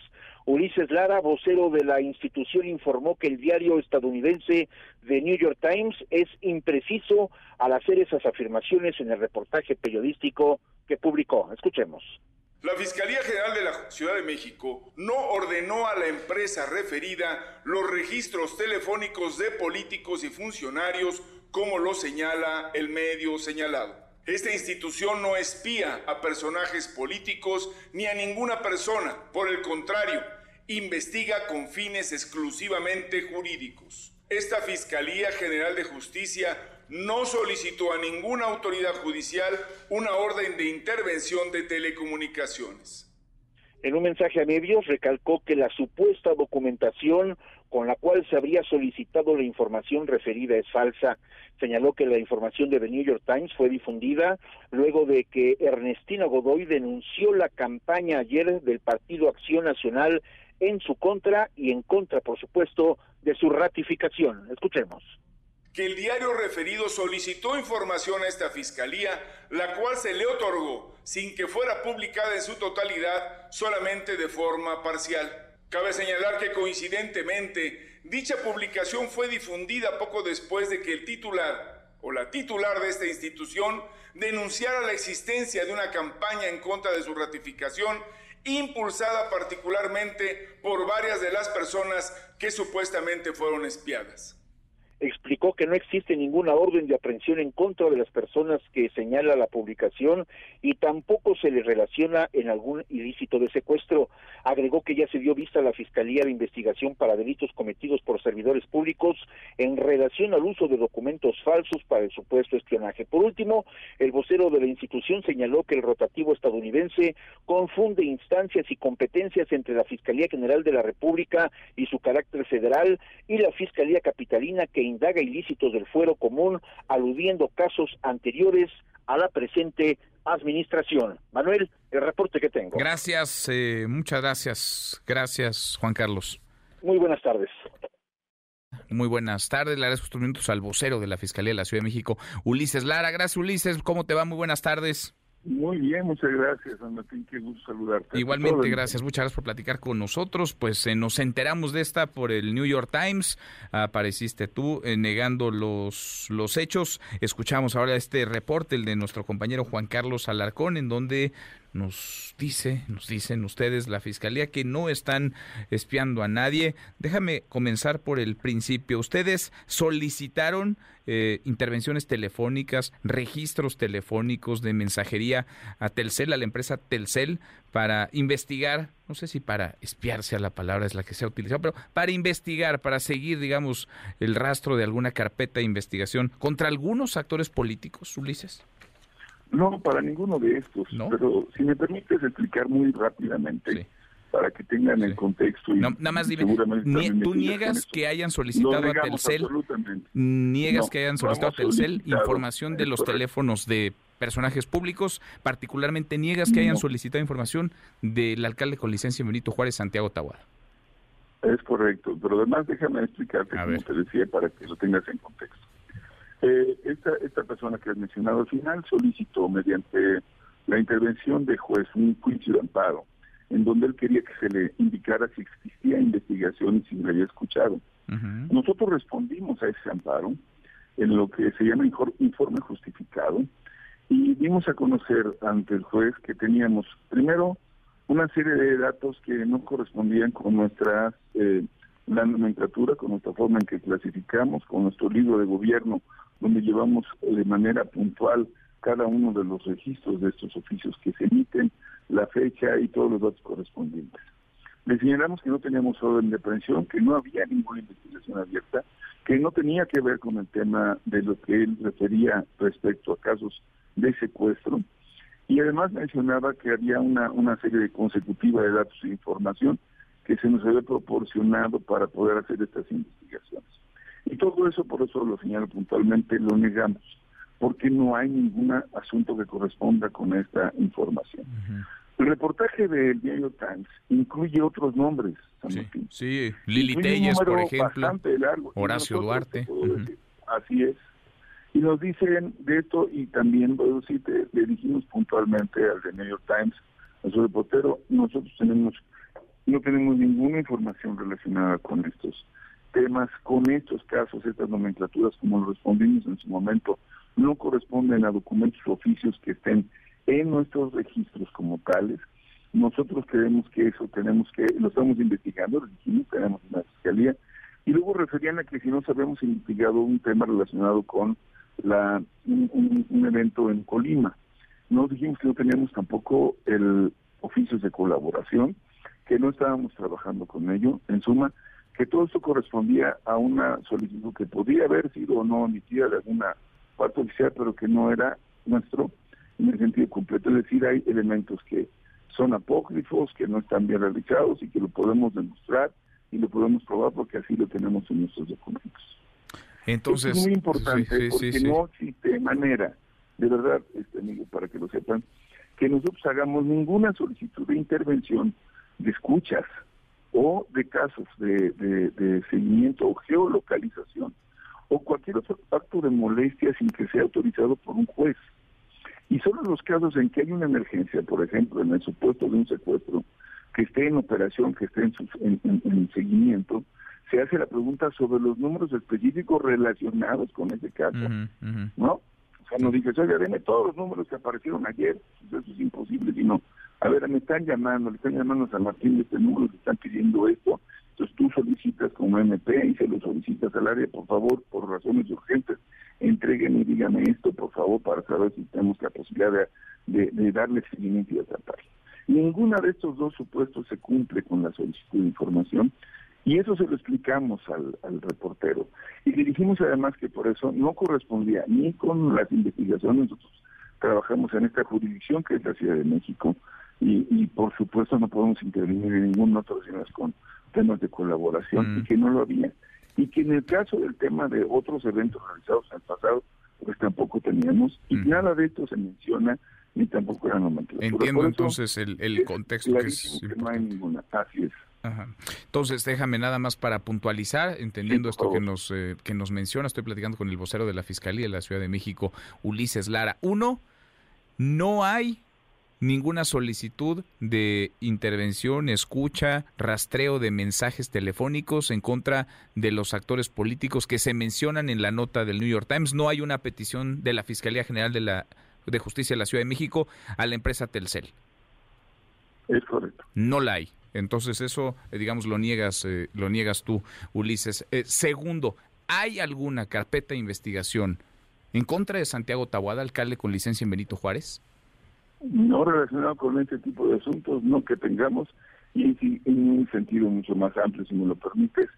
Ulises Lara, vocero de la institución, informó que el diario estadounidense The New York Times es impreciso al hacer esas afirmaciones en el reportaje periodístico que publicó. Escuchemos. La Fiscalía General de la Ciudad de México no ordenó a la empresa referida los registros telefónicos de políticos y funcionarios como lo señala el medio señalado. Esta institución no espía a personajes políticos ni a ninguna persona, por el contrario, investiga con fines exclusivamente jurídicos. Esta Fiscalía General de Justicia no solicitó a ninguna autoridad judicial una orden de intervención de telecomunicaciones. En un mensaje a medios recalcó que la supuesta documentación con la cual se habría solicitado la información referida es falsa. Señaló que la información de The New York Times fue difundida luego de que Ernestina Godoy denunció la campaña ayer del Partido Acción Nacional en su contra y en contra, por supuesto, de su ratificación. Escuchemos que el diario referido solicitó información a esta fiscalía, la cual se le otorgó sin que fuera publicada en su totalidad, solamente de forma parcial. Cabe señalar que coincidentemente dicha publicación fue difundida poco después de que el titular o la titular de esta institución denunciara la existencia de una campaña en contra de su ratificación impulsada particularmente por varias de las personas que supuestamente fueron espiadas explicó que no existe ninguna orden de aprehensión en contra de las personas que señala la publicación y tampoco se le relaciona en algún ilícito de secuestro. Agregó que ya se dio vista a la Fiscalía de Investigación para Delitos Cometidos por Servidores Públicos en relación al uso de documentos falsos para el supuesto espionaje. Por último, el vocero de la institución señaló que el rotativo estadounidense confunde instancias y competencias entre la Fiscalía General de la República y su carácter federal y la Fiscalía Capitalina que indaga ilícitos del fuero común, aludiendo casos anteriores a la presente administración. Manuel, el reporte que tengo. Gracias, eh, muchas gracias. Gracias, Juan Carlos. Muy buenas tardes. Muy buenas tardes, le agradezco estos minutos al vocero de la Fiscalía de la Ciudad de México, Ulises Lara. Gracias, Ulises. ¿Cómo te va? Muy buenas tardes. Muy bien, muchas gracias, Martín, qué gusto saludarte. Igualmente, gracias, muchas gracias por platicar con nosotros. Pues eh, nos enteramos de esta por el New York Times, apareciste tú eh, negando los, los hechos. Escuchamos ahora este reporte, el de nuestro compañero Juan Carlos Alarcón, en donde nos dice, nos dicen ustedes, la fiscalía, que no están espiando a nadie. Déjame comenzar por el principio. Ustedes solicitaron eh, intervenciones telefónicas, registros telefónicos de mensajería a Telcel, a la empresa Telcel, para investigar, no sé si para espiarse a la palabra es la que se ha utilizado, pero para investigar, para seguir, digamos, el rastro de alguna carpeta de investigación contra algunos actores políticos, Ulises. No, para ninguno de estos. Pero si me permites explicar muy rápidamente. Para que tengan el contexto. Y, nada más dime, ¿tú niegas que hayan solicitado a Telcel? ¿Niegas que hayan solicitado a Telcel información de los teléfonos de personajes públicos? Particularmente, ¿niegas que hayan solicitado información del alcalde con licencia Benito Juárez, Santiago Tahuada? Es correcto, pero además déjame explicarte, como te decía, para que lo tengas en contexto. Eh, esta, esta persona que has mencionado al final solicitó mediante la intervención de juez un juicio de amparo, en donde él quería que se le indicara si existía investigación y si le había escuchado. Nosotros respondimos a ese amparo en lo que se llama informe justificado y dimos a conocer ante el juez que teníamos primero una serie de datos que no correspondían con nuestra eh, la nomenclatura, con nuestra forma en que clasificamos, con nuestro libro de gobierno donde llevamos de manera puntual cada uno de los registros de estos oficios que se emiten, la fecha y todos los datos correspondientes. Le señalamos que no teníamos orden de aprehensión, que no había ninguna investigación abierta, que no tenía que ver con el tema de lo que él refería respecto a casos de secuestro, y además mencionaba que había una, una serie consecutiva de datos e información que se nos había proporcionado para poder hacer estas investigaciones. Y todo eso, por eso lo señalo puntualmente, lo negamos, porque no hay ningún asunto que corresponda con esta información. El reportaje del New York Times incluye otros nombres. Sí, Lili Telles, por ejemplo, Horacio Duarte. Así es. Y nos dicen de esto, y también bueno, sí, te, le dijimos puntualmente al de New York Times, a su reportero, nosotros tenemos no tenemos ninguna información relacionada con estos temas con estos casos, estas nomenclaturas, como lo respondimos en su momento, no corresponden a documentos o oficios que estén en nuestros registros como tales. Nosotros creemos que eso tenemos que, lo estamos investigando, lo dijimos, tenemos una fiscalía, y luego referían a que si no habíamos investigado un tema relacionado con la un, un evento en Colima. Nos dijimos que no teníamos tampoco el oficios de colaboración, que no estábamos trabajando con ello. En suma, que todo esto correspondía a una solicitud que podía haber sido o no emitida de alguna parte oficial, pero que no era nuestro en el sentido completo. Es decir, hay elementos que son apócrifos, que no están bien realizados y que lo podemos demostrar y lo podemos probar porque así lo tenemos en nuestros documentos. Entonces, es muy importante porque no existe manera, de verdad, este amigo, para que lo sepan, que nosotros hagamos ninguna solicitud de intervención de escuchas o de casos de, de, seguimiento o geolocalización o cualquier otro acto de molestia sin que sea autorizado por un juez. Y solo en los casos en que hay una emergencia, por ejemplo, en el supuesto de un secuestro, que esté en operación, que esté en, en, seguimiento, se hace la pregunta sobre los números específicos relacionados con ese caso, ¿no? O sea, no dices, oye, deme todos los números que aparecieron ayer, pues eso es imposible, sino, a ver, me están llamando, le están llamando a San Martín de este número, le están pidiendo esto, entonces tú solicitas como MP y se lo solicitas al área, por favor, por razones urgentes, entreguen y díganme esto, por favor, para saber si tenemos la posibilidad de, darle seguimiento y atraparlo. Ninguna de estos dos supuestos se cumple con la solicitud de información y eso se lo explicamos al, reportero. Y le dijimos además que por eso no correspondía ni con las investigaciones, nosotros trabajamos en esta jurisdicción que es la Ciudad de México y, por supuesto no podemos intervenir en ningún otro sino con temas de colaboración y mm. que no lo había y que en el caso del tema de otros eventos realizados en el pasado, pues tampoco teníamos, y nada de esto se menciona, ni tampoco era nomenclatura. Entiendo entonces el, contexto que es... no hay ninguna, así es. Entonces, déjame nada más para puntualizar, entendiendo esto que nos, eh, que nos menciona, estoy platicando con el vocero de la Fiscalía de la Ciudad de México, Ulises Lara. Uno, no hay ninguna solicitud de intervención, escucha, rastreo de mensajes telefónicos en contra de los actores políticos que se mencionan en la nota del New York Times. No hay una petición de la Fiscalía General de, la, de Justicia de la Ciudad de México a la empresa Telcel. Es correcto. No la hay. Entonces eso, eh, digamos, lo niegas, eh, lo niegas tú, Ulises. Eh, segundo, ¿hay alguna carpeta de investigación en contra de Santiago Tabuada, alcalde con licencia en Benito Juárez? No relacionado con este tipo de asuntos, no que tengamos, y en, un sentido mucho más amplio, si me lo permites.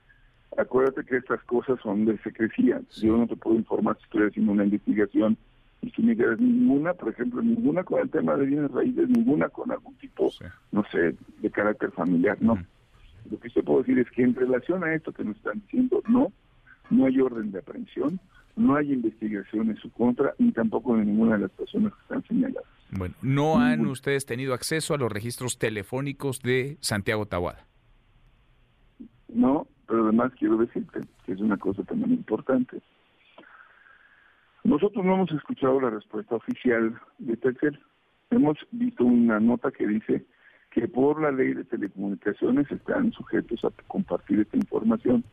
Acuérdate que estas cosas son de secrecía. Yo no te puedo informar si estoy haciendo una investigación y si me quedas ninguna, por ejemplo, ninguna con el tema de bienes raíces, ninguna con algún tipo, no sé, de carácter familiar, no. Lo que yo puedo decir es que en relación a esto que nos están diciendo, no, no hay orden de aprehensión, no hay investigación en su contra, ni tampoco de ninguna de las personas que están señaladas. Bueno, ¿no han ustedes tenido acceso a los registros telefónicos de Santiago Tahuada? No, pero además quiero decirte que es una cosa también importante. Nosotros no hemos escuchado la respuesta oficial de Telcel. Hemos visto una nota que dice que por la ley de telecomunicaciones están sujetos a compartir esta información.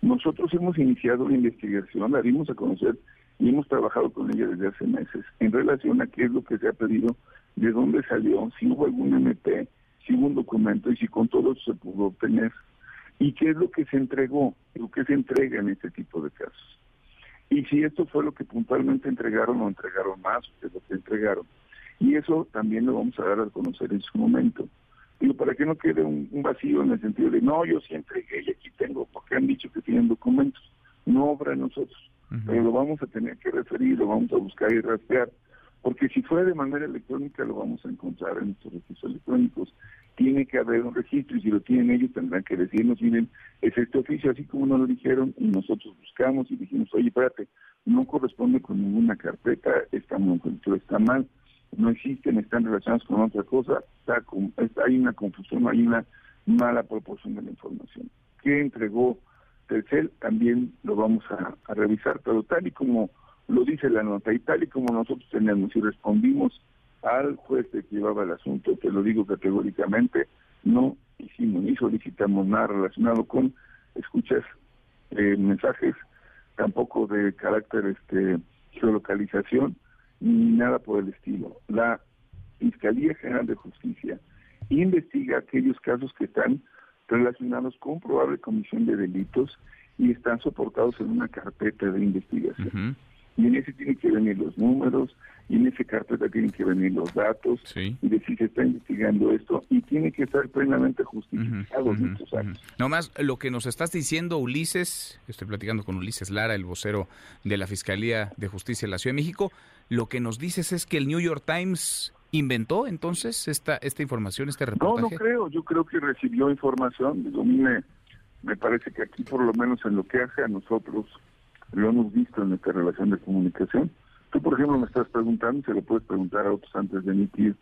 Nosotros hemos iniciado una investigación, la dimos a conocer y hemos trabajado con ella desde hace meses en relación a qué es lo que se ha pedido, de dónde salió, si hubo algún MP, si hubo un documento y si con todo eso se pudo obtener y qué es lo que se entregó, lo que se entrega en este tipo de casos. Y si esto fue lo que puntualmente entregaron o entregaron más, o qué es lo que entregaron. Y eso también lo vamos a dar a conocer en su momento. Digo, para que no quede un, vacío en el sentido de, no, yo sí entregué y aquí tengo, porque han dicho que tienen documentos. No obra nosotros pero lo vamos a tener que referir, lo vamos a buscar y rastrear, porque si fue de manera electrónica lo vamos a encontrar en nuestros registros electrónicos. Tiene que haber un registro y si lo tienen ellos tendrán que decirnos, miren, es este oficio, así como nos lo dijeron y nosotros buscamos y dijimos, oye, espérate, no corresponde con ninguna carpeta, está, está mal, no existen, están relacionados con otra cosa, hay una confusión, hay una mala proporción de la información. ¿Qué entregó Telcel también lo vamos a, revisar, pero tal y como lo dice la nota y tal y como nosotros tenemos y respondimos al juez que llevaba el asunto, te lo digo categóricamente, no hicimos ni solicitamos nada relacionado con escuchas eh, mensajes, tampoco de carácter este geolocalización, ni nada por el estilo. La Fiscalía General de Justicia investiga aquellos casos que están relacionados con probable comisión de delitos y están soportados en una carpeta de investigación. Y en ese tienen que venir los números, y en esa carpeta tienen que venir los datos, y decir se está investigando esto, y tiene que estar plenamente justificado No más, lo que nos estás diciendo, Ulises, estoy platicando con Ulises Lara, el vocero de la Fiscalía de Justicia de la Ciudad de México, lo que nos dices es que el New York Times inventó entonces esta esta información, este reportaje? No, no creo. Yo creo que recibió información. Digo, a mí me, parece que aquí, por lo menos en lo que hace a nosotros, lo hemos visto en nuestra relación de comunicación. Tú, por ejemplo, me estás preguntando, se lo puedes preguntar a otros antes de emitir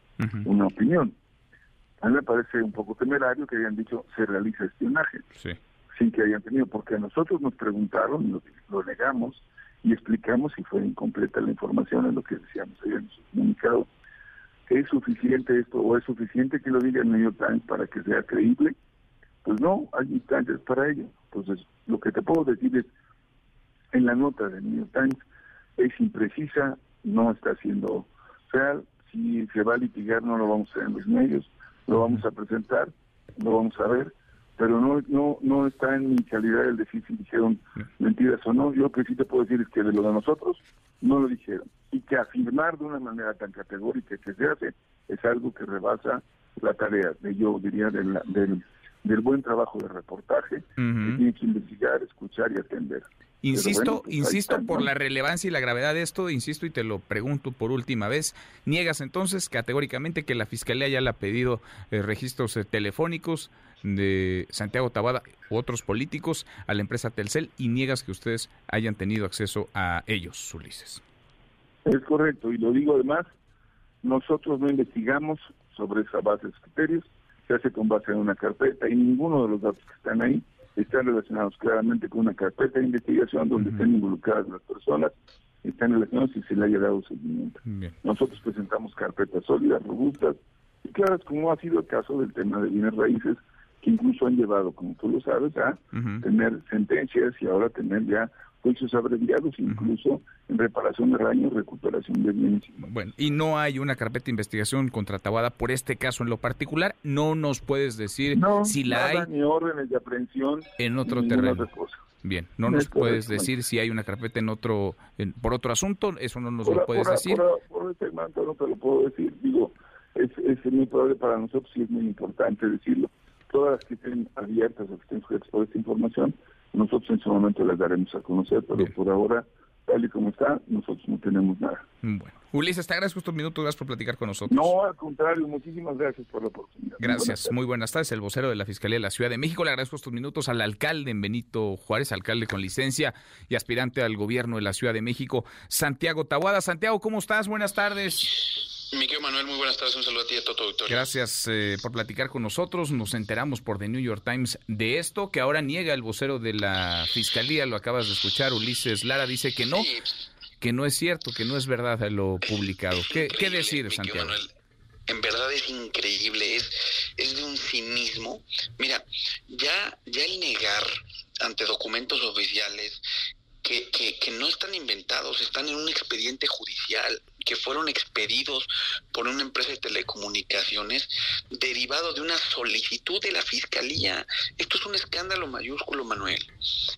una opinión. A mí me parece un poco temerario que hayan dicho se realiza espionaje, sin que hayan tenido, porque a nosotros nos preguntaron, lo, lo negamos y explicamos si fue incompleta la información en lo que decíamos ahí en su comunicado ¿Es suficiente esto o es suficiente que lo diga el New York Times para que sea creíble? Pues no, hay instancias para ello. Entonces, lo que te puedo decir es, en la nota del New York Times es imprecisa, no está siendo real, si se va a litigar no lo vamos a hacer en los medios, lo vamos a presentar, lo vamos a ver, pero no no no está en mi calidad el decir si dijeron mentiras o no. Yo lo que sí te puedo decir es que de lo de nosotros no lo dijeron. Y que afirmar de una manera tan categórica que se hace es algo que rebasa la tarea de yo diría del, del, del buen trabajo de reportaje que tiene que investigar, escuchar y atender. Insisto, pues, insisto por la relevancia y la gravedad de esto, insisto y te lo pregunto por última vez, niegas entonces categóricamente que la Fiscalía ya le ha pedido eh, registros eh, telefónicos de Santiago Tabada u otros políticos a la empresa Telcel y niegas que ustedes hayan tenido acceso a ellos, Ulises. Es correcto, y lo digo además, nosotros no investigamos sobre esa base de criterios, se hace con base en una carpeta y ninguno de los datos que están ahí están relacionados claramente con una carpeta de investigación donde están involucradas las personas, están relacionados y se le haya dado seguimiento. Nosotros presentamos carpetas sólidas, robustas y claras, como ha sido el caso del tema de bienes raíces, que incluso han llevado, como tú lo sabes, a tener sentencias y ahora tener ya juicios abreviados, incluso en reparación de daños, recuperación de bienes. Bueno, y no hay una carpeta de investigación contra Tabada por este caso en lo particular. No nos puedes decir si la hay. ni órdenes de aprehensión. En otro terreno. Bien, no, nos puedes decir si hay una carpeta en otro, por otro asunto, eso no nos lo puedes decir. Por, por, este manto no te lo puedo decir, digo, es, es muy probable para nosotros y es muy importante decirlo. Todas las que estén abiertas o que estén sujetas por esta información, nosotros en su momento las daremos a conocer, pero por ahora, tal y como está, nosotros no tenemos nada. Bueno. Ulises, te agradezco estos minutos, gracias por platicar con nosotros. No, al contrario, muchísimas gracias por la oportunidad. Gracias, muy buenas, tardes. El vocero de la Fiscalía de la Ciudad de México, le agradezco estos minutos al alcalde en Benito Juárez, alcalde con licencia y aspirante al gobierno de la Ciudad de México, Santiago Tabuada. Santiago, ¿cómo estás? Buenas tardes. Miguel Manuel, muy buenas tardes. Un saludo a ti y a todo tu auditorio. Gracias eh, por platicar con nosotros. Nos enteramos por The New York Times de esto, que ahora niega el vocero de la Fiscalía. Lo acabas de escuchar. Ulises Lara dice que no, que no es cierto, que no es verdad lo publicado. ¿Qué, ¿Qué, decir, Santiago? Manuel, en verdad es increíble, es, es de un cinismo. Mira, ya, ya el negar ante documentos oficiales que, que, que no están inventados, están en un expediente judicial, que fueron expedidos por una empresa de telecomunicaciones derivado de una solicitud de la fiscalía. Esto es un escándalo mayúsculo, Manuel.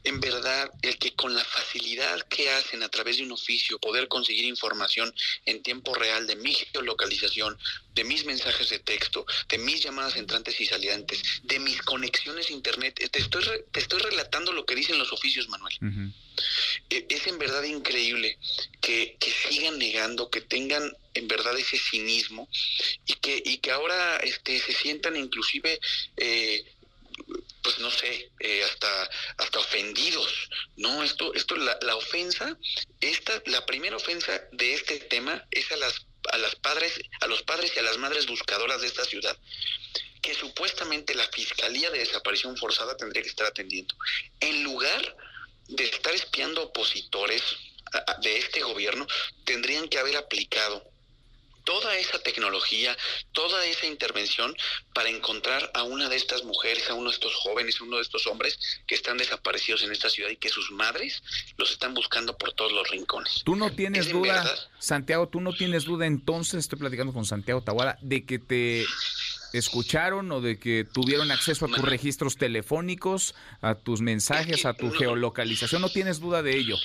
En verdad, el que con la facilidad que hacen a través de un oficio poder conseguir información en tiempo real de mi geolocalización, de mis mensajes de texto, de mis llamadas entrantes y salientes, de mis conexiones a internet, te estoy, te estoy relatando lo que dicen los oficios, Manuel. E, es en verdad increíble que, que sigan negando, que tengan en verdad ese cinismo y que, y que ahora este, se sientan inclusive... Eh, pues no sé, eh, hasta hasta ofendidos, no, esto esto la, la ofensa, esta la primera ofensa de este tema es a las a las padres, a los padres y a las madres buscadoras de esta ciudad que supuestamente la Fiscalía de Desaparición Forzada tendría que estar atendiendo. En lugar de estar espiando opositores de este gobierno, tendrían que haber aplicado toda esa tecnología, toda esa intervención para encontrar a una de estas mujeres, a uno de estos jóvenes, a uno de estos hombres que están desaparecidos en esta ciudad y que sus madres los están buscando por todos los rincones. Tú no tienes duda, Santiago, tú no tienes duda entonces, estoy platicando con Santiago Tawada, de que te escucharon o de que tuvieron acceso a tus registros telefónicos, a tus mensajes, a tu geolocalización. No tienes duda de ello.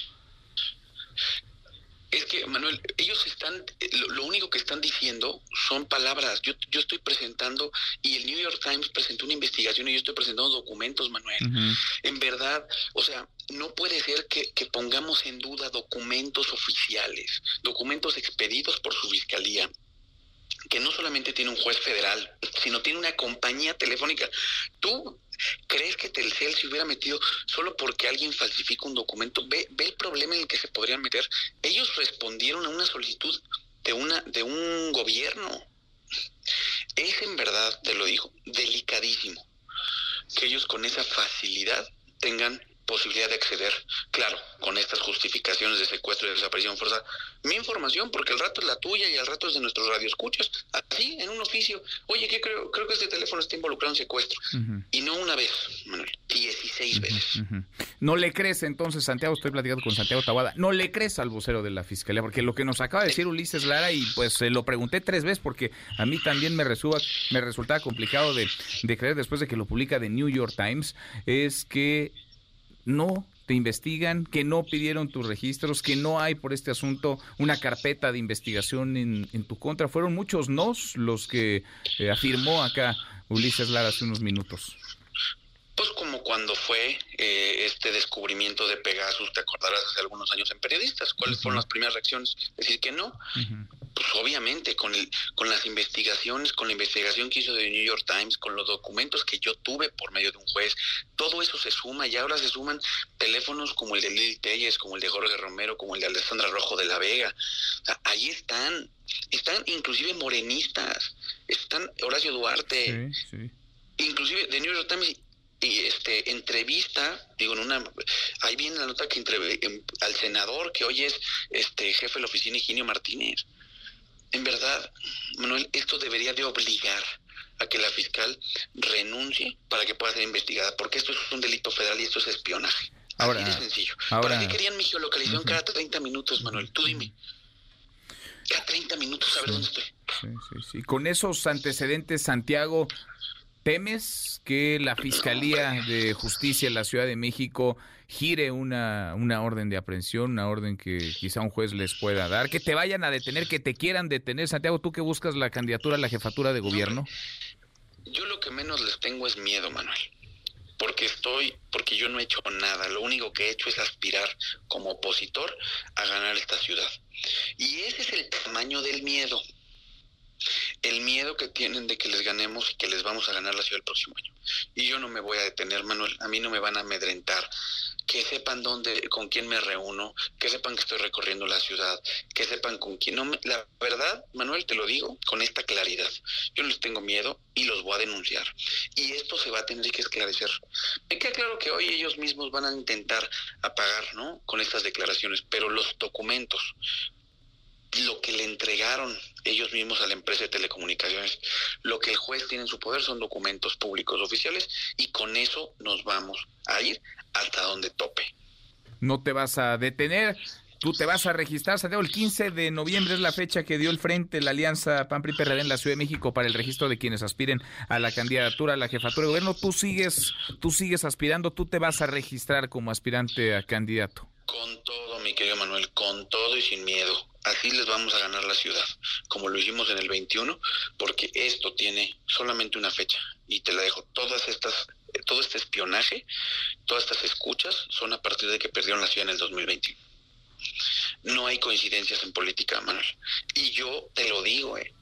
Es que, Manuel, ellos están, lo, único que están diciendo son palabras. Yo, yo estoy presentando, y el New York Times presentó una investigación y yo estoy presentando documentos, Manuel. En verdad, o sea, no puede ser que, que, pongamos en duda documentos oficiales, documentos expedidos por su fiscalía, que no solamente tiene un juez federal, sino tiene una compañía telefónica. ¿Tú crees que Telcel se hubiera metido solo porque alguien falsifica un documento? Ve, ve el problema en el que se podrían meter. Ellos respondieron a una solicitud de, una, de un gobierno. Es en verdad, te lo digo, delicadísimo que ellos con esa facilidad tengan posibilidad de acceder, claro, con estas justificaciones de secuestro y desaparición forzada, mi información, porque el rato es la tuya y el rato es de nuestros radioescuchas, así, en un oficio, oye, que creo, creo que este teléfono está involucrado en secuestro, y no una vez, Manuel, 16 veces. No le crees entonces, Santiago, estoy platicando con Santiago Tabada, no le crees al vocero de la Fiscalía, porque lo que nos acaba de decir Ulises Lara, y pues se lo pregunté tres veces, porque a mí también me, resulta, me resultaba complicado de, de creer después de que lo publica The New York Times, es que no te investigan, que no pidieron tus registros, que no hay por este asunto una carpeta de investigación en, tu contra. Fueron muchos nos los que eh, afirmó acá Ulises Lara hace unos minutos. Pues como cuando fue eh, este descubrimiento de Pegasus, te acordarás hace algunos años en periodistas, ¿cuáles fueron las primeras reacciones? Decir que no. Pues obviamente con, el, con las investigaciones, con la investigación que hizo de New York Times, con los documentos que yo tuve por medio de un juez, todo eso se suma y ahora se suman teléfonos como el de Lili Telles, como el de Jorge Romero, como el de Alessandra Rojo de la Vega. ahí están, están inclusive morenistas, están Horacio Duarte. Inclusive de New York Times y este entrevista digo en una ahí viene la nota que entre, al senador que hoy es este jefe de la oficina Higinio Martínez en verdad Manuel esto debería de obligar a que la fiscal renuncie para que pueda ser investigada porque esto es un delito federal y esto es espionaje ahora Así de sencillo ahora, ¿para qué querían mi geolocalización cada 30 minutos Manuel? tú dime cada 30 minutos saber dónde estoy sí, sí, sí. Con esos antecedentes, Santiago, ¿Temes que la Fiscalía de Justicia en la Ciudad de México gire una, una orden de aprehensión, una orden que quizá un juez les pueda dar, que te vayan a detener, que te quieran detener? Santiago, tú que buscas la candidatura a la jefatura de gobierno. Yo lo que menos les tengo es miedo, Manuel. Porque estoy, porque yo no he hecho nada. Lo único que he hecho es aspirar como opositor a ganar esta ciudad. Y ese es el tamaño del miedo el miedo que tienen de que les ganemos y que les vamos a ganar la ciudad el próximo año. Y yo no me voy a detener, Manuel, a mí no me van a amedrentar. Que sepan dónde, con quién me reúno, que sepan que estoy recorriendo la ciudad, que sepan con quién. No la verdad, Manuel, te lo digo con esta claridad. Yo no les tengo miedo y los voy a denunciar. Y esto se va a tener que esclarecer. Me queda claro que hoy ellos mismos van a intentar apagar, ¿no? Con estas declaraciones, pero los documentos, lo que le entregaron ellos mismos a la empresa de telecomunicaciones. Lo que el juez tiene en su poder son documentos públicos oficiales y con eso nos vamos a ir hasta donde tope. No te vas a detener. Tú te vas a registrar, Santiago, el 15 de noviembre es la fecha que dio el frente la alianza PAN PRI PRD en la Ciudad de México para el registro de quienes aspiren a la candidatura a la jefatura de gobierno. Tú sigues, tú sigues aspirando, tú te vas a registrar como aspirante a candidato. Con todo, mi querido Manuel, con todo y sin miedo así les vamos a ganar la ciudad, como lo hicimos en el 21, porque esto tiene solamente una fecha y te la dejo. Todas estas, todo este espionaje, todas estas escuchas son a partir de que perdieron la ciudad en el 2021. No hay coincidencias en política, Manuel. Y yo te lo digo, eh,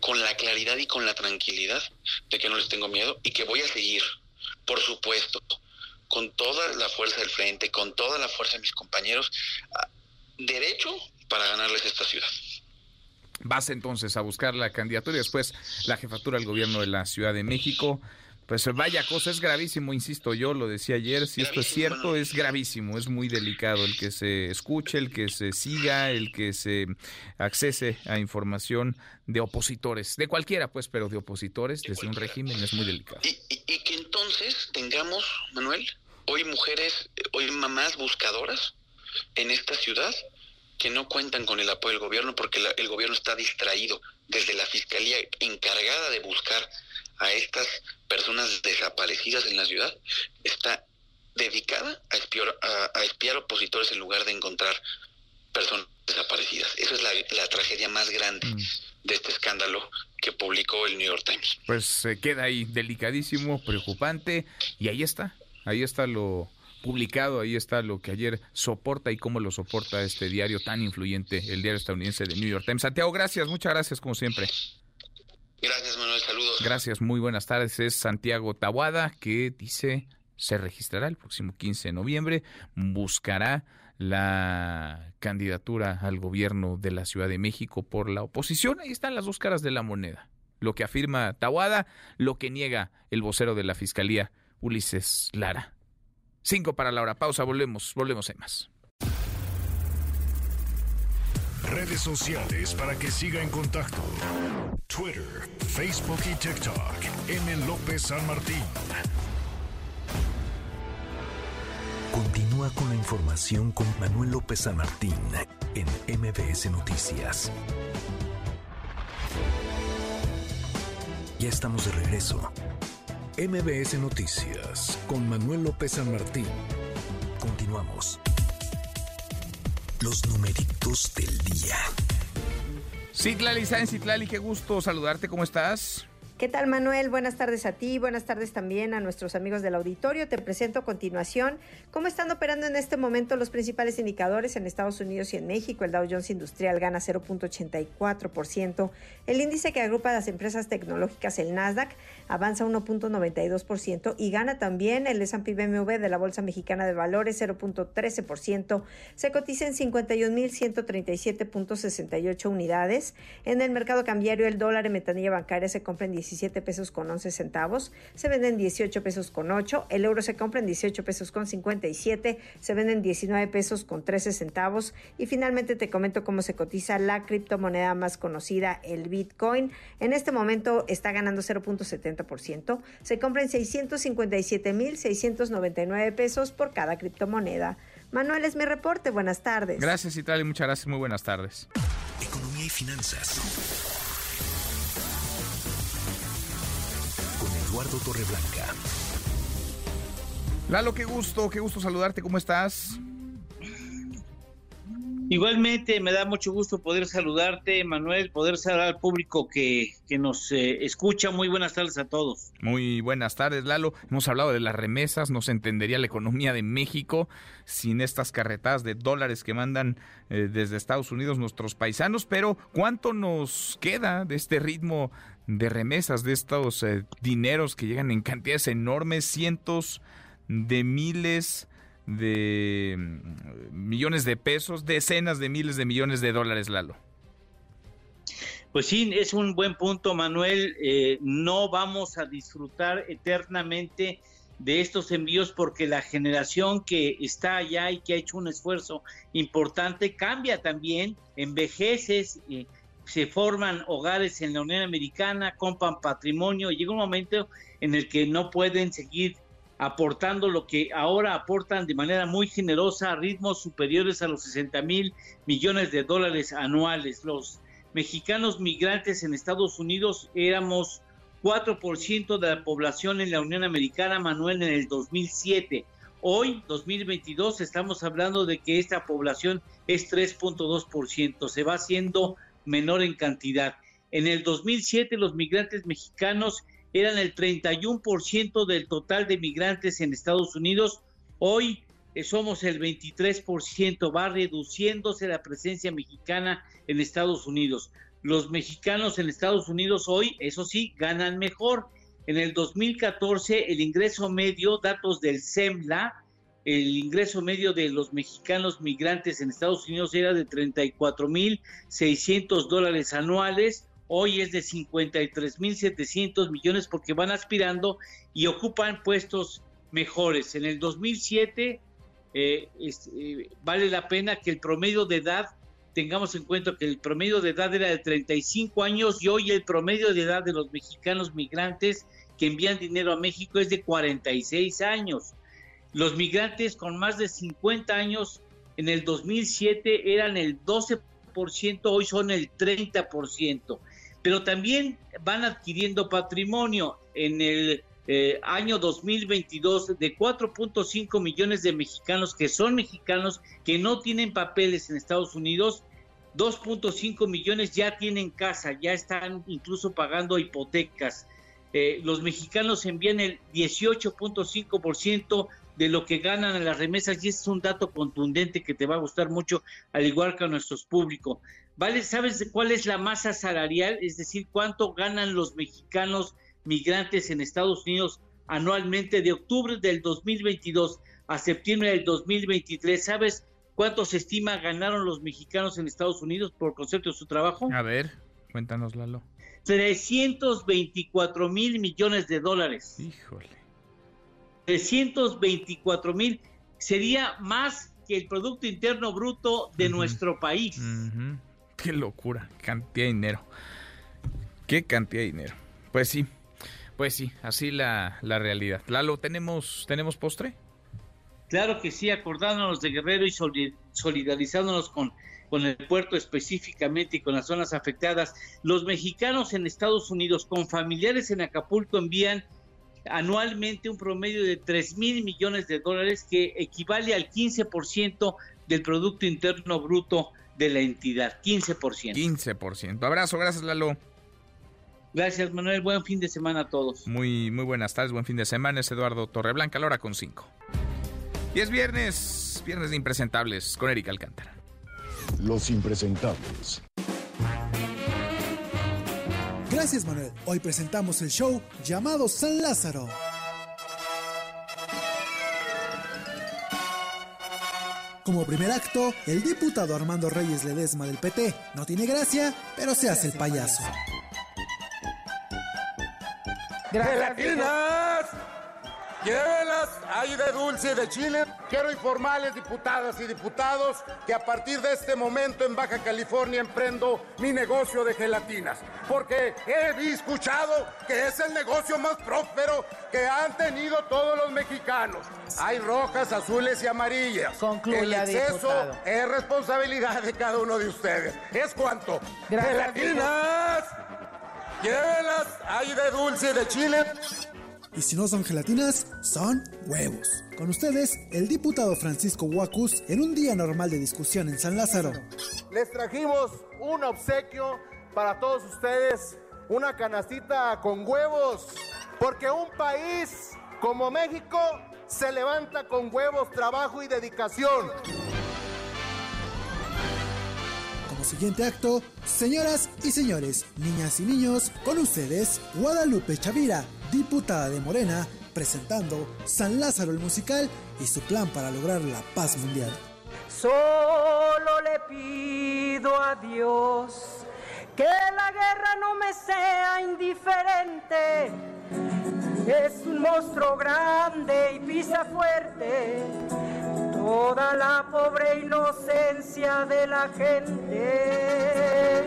con la claridad y con la tranquilidad de que no les tengo miedo y que voy a seguir, por supuesto, con toda la fuerza del frente, con toda la fuerza de mis compañeros, derecho para ganarles esta ciudad. Vas entonces a buscar la candidatura y después la jefatura del gobierno de la Ciudad de México. Pues vaya cosa, es gravísimo, insisto, yo lo decía ayer, si esto es cierto, es gravísimo, es muy delicado el que se escuche, el que se siga, el que se accese a información de opositores, de cualquiera pues, pero de opositores desde un régimen es muy delicado. Y, y que entonces tengamos, Manuel, hoy mujeres, hoy mamás buscadoras en esta ciudad que no cuentan con el apoyo del gobierno porque el gobierno está distraído desde la fiscalía encargada de buscar a estas personas desaparecidas en la ciudad, está dedicada a espiar, a, espiar opositores en lugar de encontrar personas desaparecidas. Esa es la, tragedia más grande mm. de este escándalo que publicó el New York Times. Pues se queda ahí delicadísimo, preocupante, y ahí está, ahí está lo, publicado, ahí está lo que ayer soporta y cómo lo soporta este diario tan influyente, el diario estadounidense de New York Times. Santiago, gracias, muchas gracias como siempre. Gracias Manuel, saludos. Gracias, muy buenas tardes. Es Santiago Tabuada que dice se registrará el próximo 15 de noviembre, buscará la candidatura al gobierno de la Ciudad de México por la oposición. Ahí están las dos caras de la moneda. Lo que afirma Tabuada, lo que niega el vocero de la Fiscalía, Ulises Lara. 5 para la hora. Pausa, volvemos, volvemos en más. Redes sociales para que siga en contacto: Twitter, Facebook y TikTok. M. López San Martín. Continúa con la información con Manuel López San Martín en MBS Noticias. Ya estamos de regreso. MBS Noticias con Manuel López San Martín. Continuamos. Los numeritos del día. Citlali Sáenz, Citlali, qué gusto saludarte, ¿cómo estás? ¿Qué tal Manuel? Buenas tardes a ti, buenas tardes también a nuestros amigos del auditorio. Te presento a continuación cómo están operando en este momento los principales indicadores en Estados Unidos y en México. El Dow Jones Industrial gana 0.84%. El índice que agrupa las empresas tecnológicas, el Nasdaq, avanza 1.92% y gana también el S&P BMW de la Bolsa Mexicana de Valores 0.13%. Se cotiza en 51.137.68 unidades. En el mercado cambiario el dólar en metanilla bancaria se compra en 17 pesos con 11 centavos, se venden 18 pesos con 8, el euro se compra en 18 pesos con 57, se venden 19 pesos con 13 centavos y finalmente te comento cómo se cotiza la criptomoneda más conocida, el Bitcoin. En este momento está ganando 0.70%, se compra en 657.699 pesos por cada criptomoneda. Manuel es mi reporte, buenas tardes. Gracias Italia, muchas gracias, muy buenas tardes. Economía y finanzas. Eduardo Torreblanca. Lalo, qué gusto, qué gusto saludarte, ¿cómo estás? Igualmente, me da mucho gusto poder saludarte, Manuel, poder saludar al público que, nos eh, escucha. Muy buenas tardes a todos. Muy buenas tardes, Lalo. Hemos hablado de las remesas, no se entendería la economía de México sin estas carretadas de dólares que mandan eh, desde Estados Unidos nuestros paisanos, pero ¿cuánto nos queda de este ritmo de remesas, de estos eh, dineros que llegan en cantidades enormes, cientos de miles de mm, millones de pesos, decenas de miles de millones de dólares, Lalo. Pues sí, es un buen punto, Manuel. Eh, no vamos a disfrutar eternamente de estos envíos porque la generación que está allá y que ha hecho un esfuerzo importante cambia también, envejeces, eh, se forman hogares en la Unión Americana, compran patrimonio, llega un momento en el que no pueden seguir aportando lo que ahora aportan de manera muy generosa a ritmos superiores a los 60 mil millones de dólares anuales. Los mexicanos migrantes en Estados Unidos éramos 4% de la población en la Unión Americana, Manuel, en el 2007. Hoy, 2022, estamos hablando de que esta población es 3.2%, se va haciendo menor en cantidad. En el 2007 los migrantes mexicanos eran el 31% del total de migrantes en Estados Unidos. Hoy eh, somos el 23%, va reduciéndose la presencia mexicana en Estados Unidos. Los mexicanos en Estados Unidos hoy, eso sí, ganan mejor. En el 2014 el ingreso medio, datos del SEMLA, el ingreso medio de los mexicanos migrantes en Estados Unidos era de 34.600 dólares anuales hoy es de 53.700 millones porque van aspirando y ocupan puestos mejores. En el 2007 eh, eh, vale la pena que el promedio de edad, tengamos en cuenta que el promedio de edad era de 35 años y hoy el promedio de edad de los mexicanos migrantes que envían dinero a México es de 46 años. Los migrantes con más de 50 años en el 2007 eran el 12%, hoy son el 30% pero también van adquiriendo patrimonio. En el eh, año 2022 de 4.5 millones de mexicanos que son mexicanos que no tienen papeles en Estados Unidos, 2.5 millones ya tienen casa, ya están incluso pagando hipotecas. Eh, los mexicanos envían el 18.5% de lo que ganan en las remesas y es un dato contundente que te va a gustar mucho, al igual que a nuestros públicos. ¿Vale? ¿Sabes cuál es la masa salarial? Es decir, cuánto ganan los mexicanos migrantes en Estados Unidos anualmente de octubre del 2022 a septiembre del 2023. ¿Sabes cuánto se estima ganaron los mexicanos en Estados Unidos por concepto de su trabajo? A ver, cuéntanos, Lalo. 324 mil millones de dólares. Híjole. 924 mil. Sería más que el Producto Interno Bruto de nuestro país. Qué locura, cantidad de dinero. Qué cantidad de dinero. Pues sí, pues sí, así la, la realidad. Lalo, ¿tenemos, ¿tenemos postre? Claro que sí, acordándonos de Guerrero y solidarizándonos con, con el puerto específicamente y con las zonas afectadas. Los mexicanos en Estados Unidos con familiares en Acapulco envían anualmente un promedio de 3 mil millones de dólares que equivale al 15% del Producto Interno Bruto de la entidad, 15%. 15%. Abrazo, gracias Lalo. Gracias, Manuel. Buen fin de semana a todos. Muy, muy buenas tardes, buen fin de semana. Es Eduardo Torreblanca, la hora con 5. Y es viernes, viernes de impresentables con Erika Alcántara. Los impresentables. Gracias, Manuel. Hoy presentamos el show llamado San Lázaro. Como primer acto, el diputado Armando Reyes Ledesma del PT no tiene gracia, pero se hace el payaso. ¡Gelatinas! Llévelas ahí de dulce y de chile. Quiero informarles, diputadas y diputados, que a partir de este momento en Baja California emprendo mi negocio de gelatinas. Porque he escuchado que es el negocio más próspero que han tenido todos los mexicanos. Hay rojas, azules y amarillas. Concluya, el exceso diputado. es responsabilidad de cada uno de ustedes. ¿Es cuánto? Gracias, ¡Gelatinas! Llévelas ahí de dulce y de chile. Y si no son gelatinas, son huevos. Con ustedes, el diputado Francisco Huacus en un día normal de discusión en San Lázaro. Les trajimos un obsequio para todos ustedes, una canastita con huevos, porque un país como México se levanta con huevos, trabajo y dedicación. Como siguiente acto, señoras y señores, niñas y niños, con ustedes, Guadalupe Chavira, diputada de Morena, presentando San Lázaro el musical y su plan para lograr la paz mundial. Solo le pido a Dios que la guerra no me sea indiferente. Es un monstruo grande y pisa fuerte toda la pobre inocencia de la gente.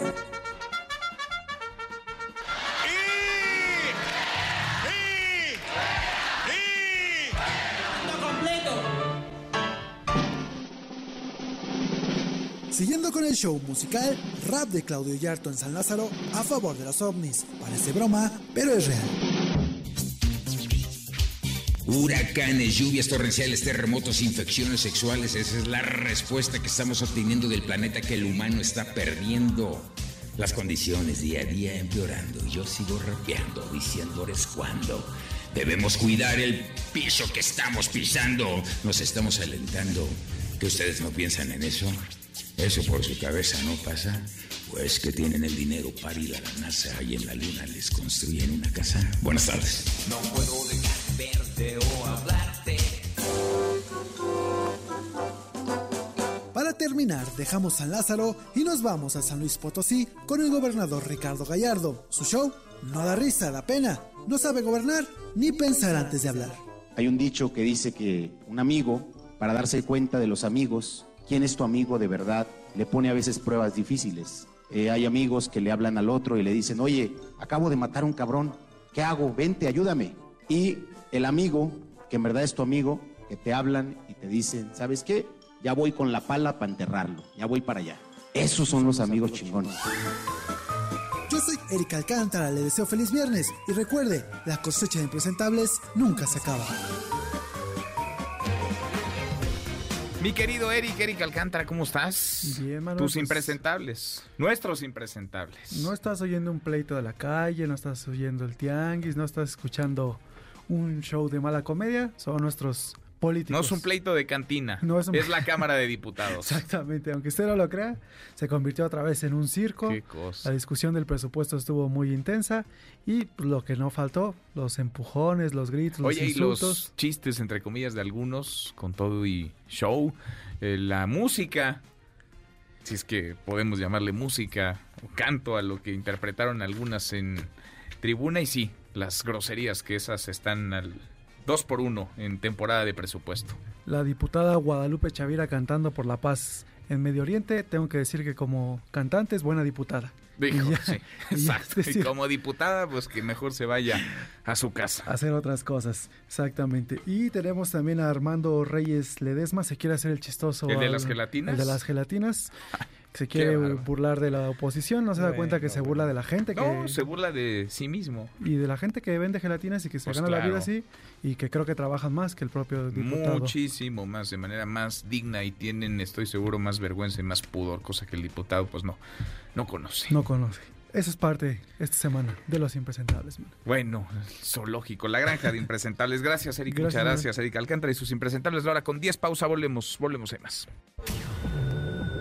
Siguiendo con el show musical, rap de Claudio Yarto en San Lázaro a favor de los ovnis. Parece broma, pero es real. Huracanes, lluvias torrenciales, terremotos, infecciones sexuales, esa es la respuesta que estamos obteniendo del planeta que el humano está perdiendo. Las condiciones día a día empeorando. Yo sigo rapeando, diciendo es cuando. Debemos cuidar el piso que estamos pisando. Nos estamos alentando. ¿Que ustedes no piensan en eso? ¿Eso por su cabeza no pasa? Pues que tienen el dinero para ir a la NASA y en la luna les construyen una casa. Buenas tardes. No puedo dejar verte o hablarte. Para terminar, dejamos San Lázaro y nos vamos a San Luis Potosí con el gobernador Ricardo Gallardo. Su show no da risa, da pena. No sabe gobernar ni pensar antes de hablar. Hay un dicho que dice que un amigo, para darse cuenta de los amigos, quién es tu amigo de verdad, le pone a veces pruebas difíciles. Eh, hay amigos que le hablan al otro y le dicen, oye, acabo de matar a un cabrón, ¿qué hago? Vente, ayúdame. Y el amigo, que en verdad es tu amigo, que te hablan y te dicen, ¿sabes qué? Ya voy con la pala para enterrarlo, ya voy para allá. Esos son los amigos chingones. Yo soy Erika Alcántara, le deseo feliz viernes y recuerde, la cosecha de impresentables nunca se acaba. Mi querido Eric, Eric Alcántara, ¿cómo estás? Bien, Manuel, Tus pues- impresentables, nuestros impresentables. No estás oyendo un pleito de la calle, no estás oyendo el tianguis, no estás escuchando un show de mala comedia, son nuestros políticos. No es un pleito de cantina, No es un- es la Cámara de Diputados. Exactamente, aunque usted no lo crea, se convirtió otra vez en un circo. Qué cosa. La discusión del presupuesto estuvo muy intensa y pues, lo que no faltó, los empujones, los gritos, los Oye, y insultos. los chistes, entre comillas, de algunos, con todo y show, eh, la música, si es que podemos llamarle música o canto a lo que interpretaron algunas en tribuna, y sí, las groserías que esas están al dos por uno en temporada de presupuesto. La diputada Guadalupe Chavira cantando por la paz en Medio Oriente, tengo que decir que como cantante es buena diputada. Dijo, sí, exacto. y como diputada, pues que mejor se vaya a su casa. hacer otras cosas, exactamente. Y tenemos también a Armando Reyes Ledesma, se quiere hacer el chistoso. ¿El de las gelatinas? El de las gelatinas. Se quiere burlar de la oposición, no se da cuenta que se burla de la gente. Que, no, se burla de sí mismo. Y de la gente que vende gelatinas y que se pues gana la vida así y que creo que trabajan más que el propio diputado. Muchísimo más, de manera más digna y tienen, estoy seguro, más vergüenza y más pudor, cosa que el diputado pues no, no conoce. No conoce. Eso es parte esta semana de los impresentables. Bueno, zoológico, la granja de impresentables. Gracias, Eric. Muchas gracias, Eric Alcántara y sus impresentables. Ahora con 10 pausa volvemos, volvemos a más.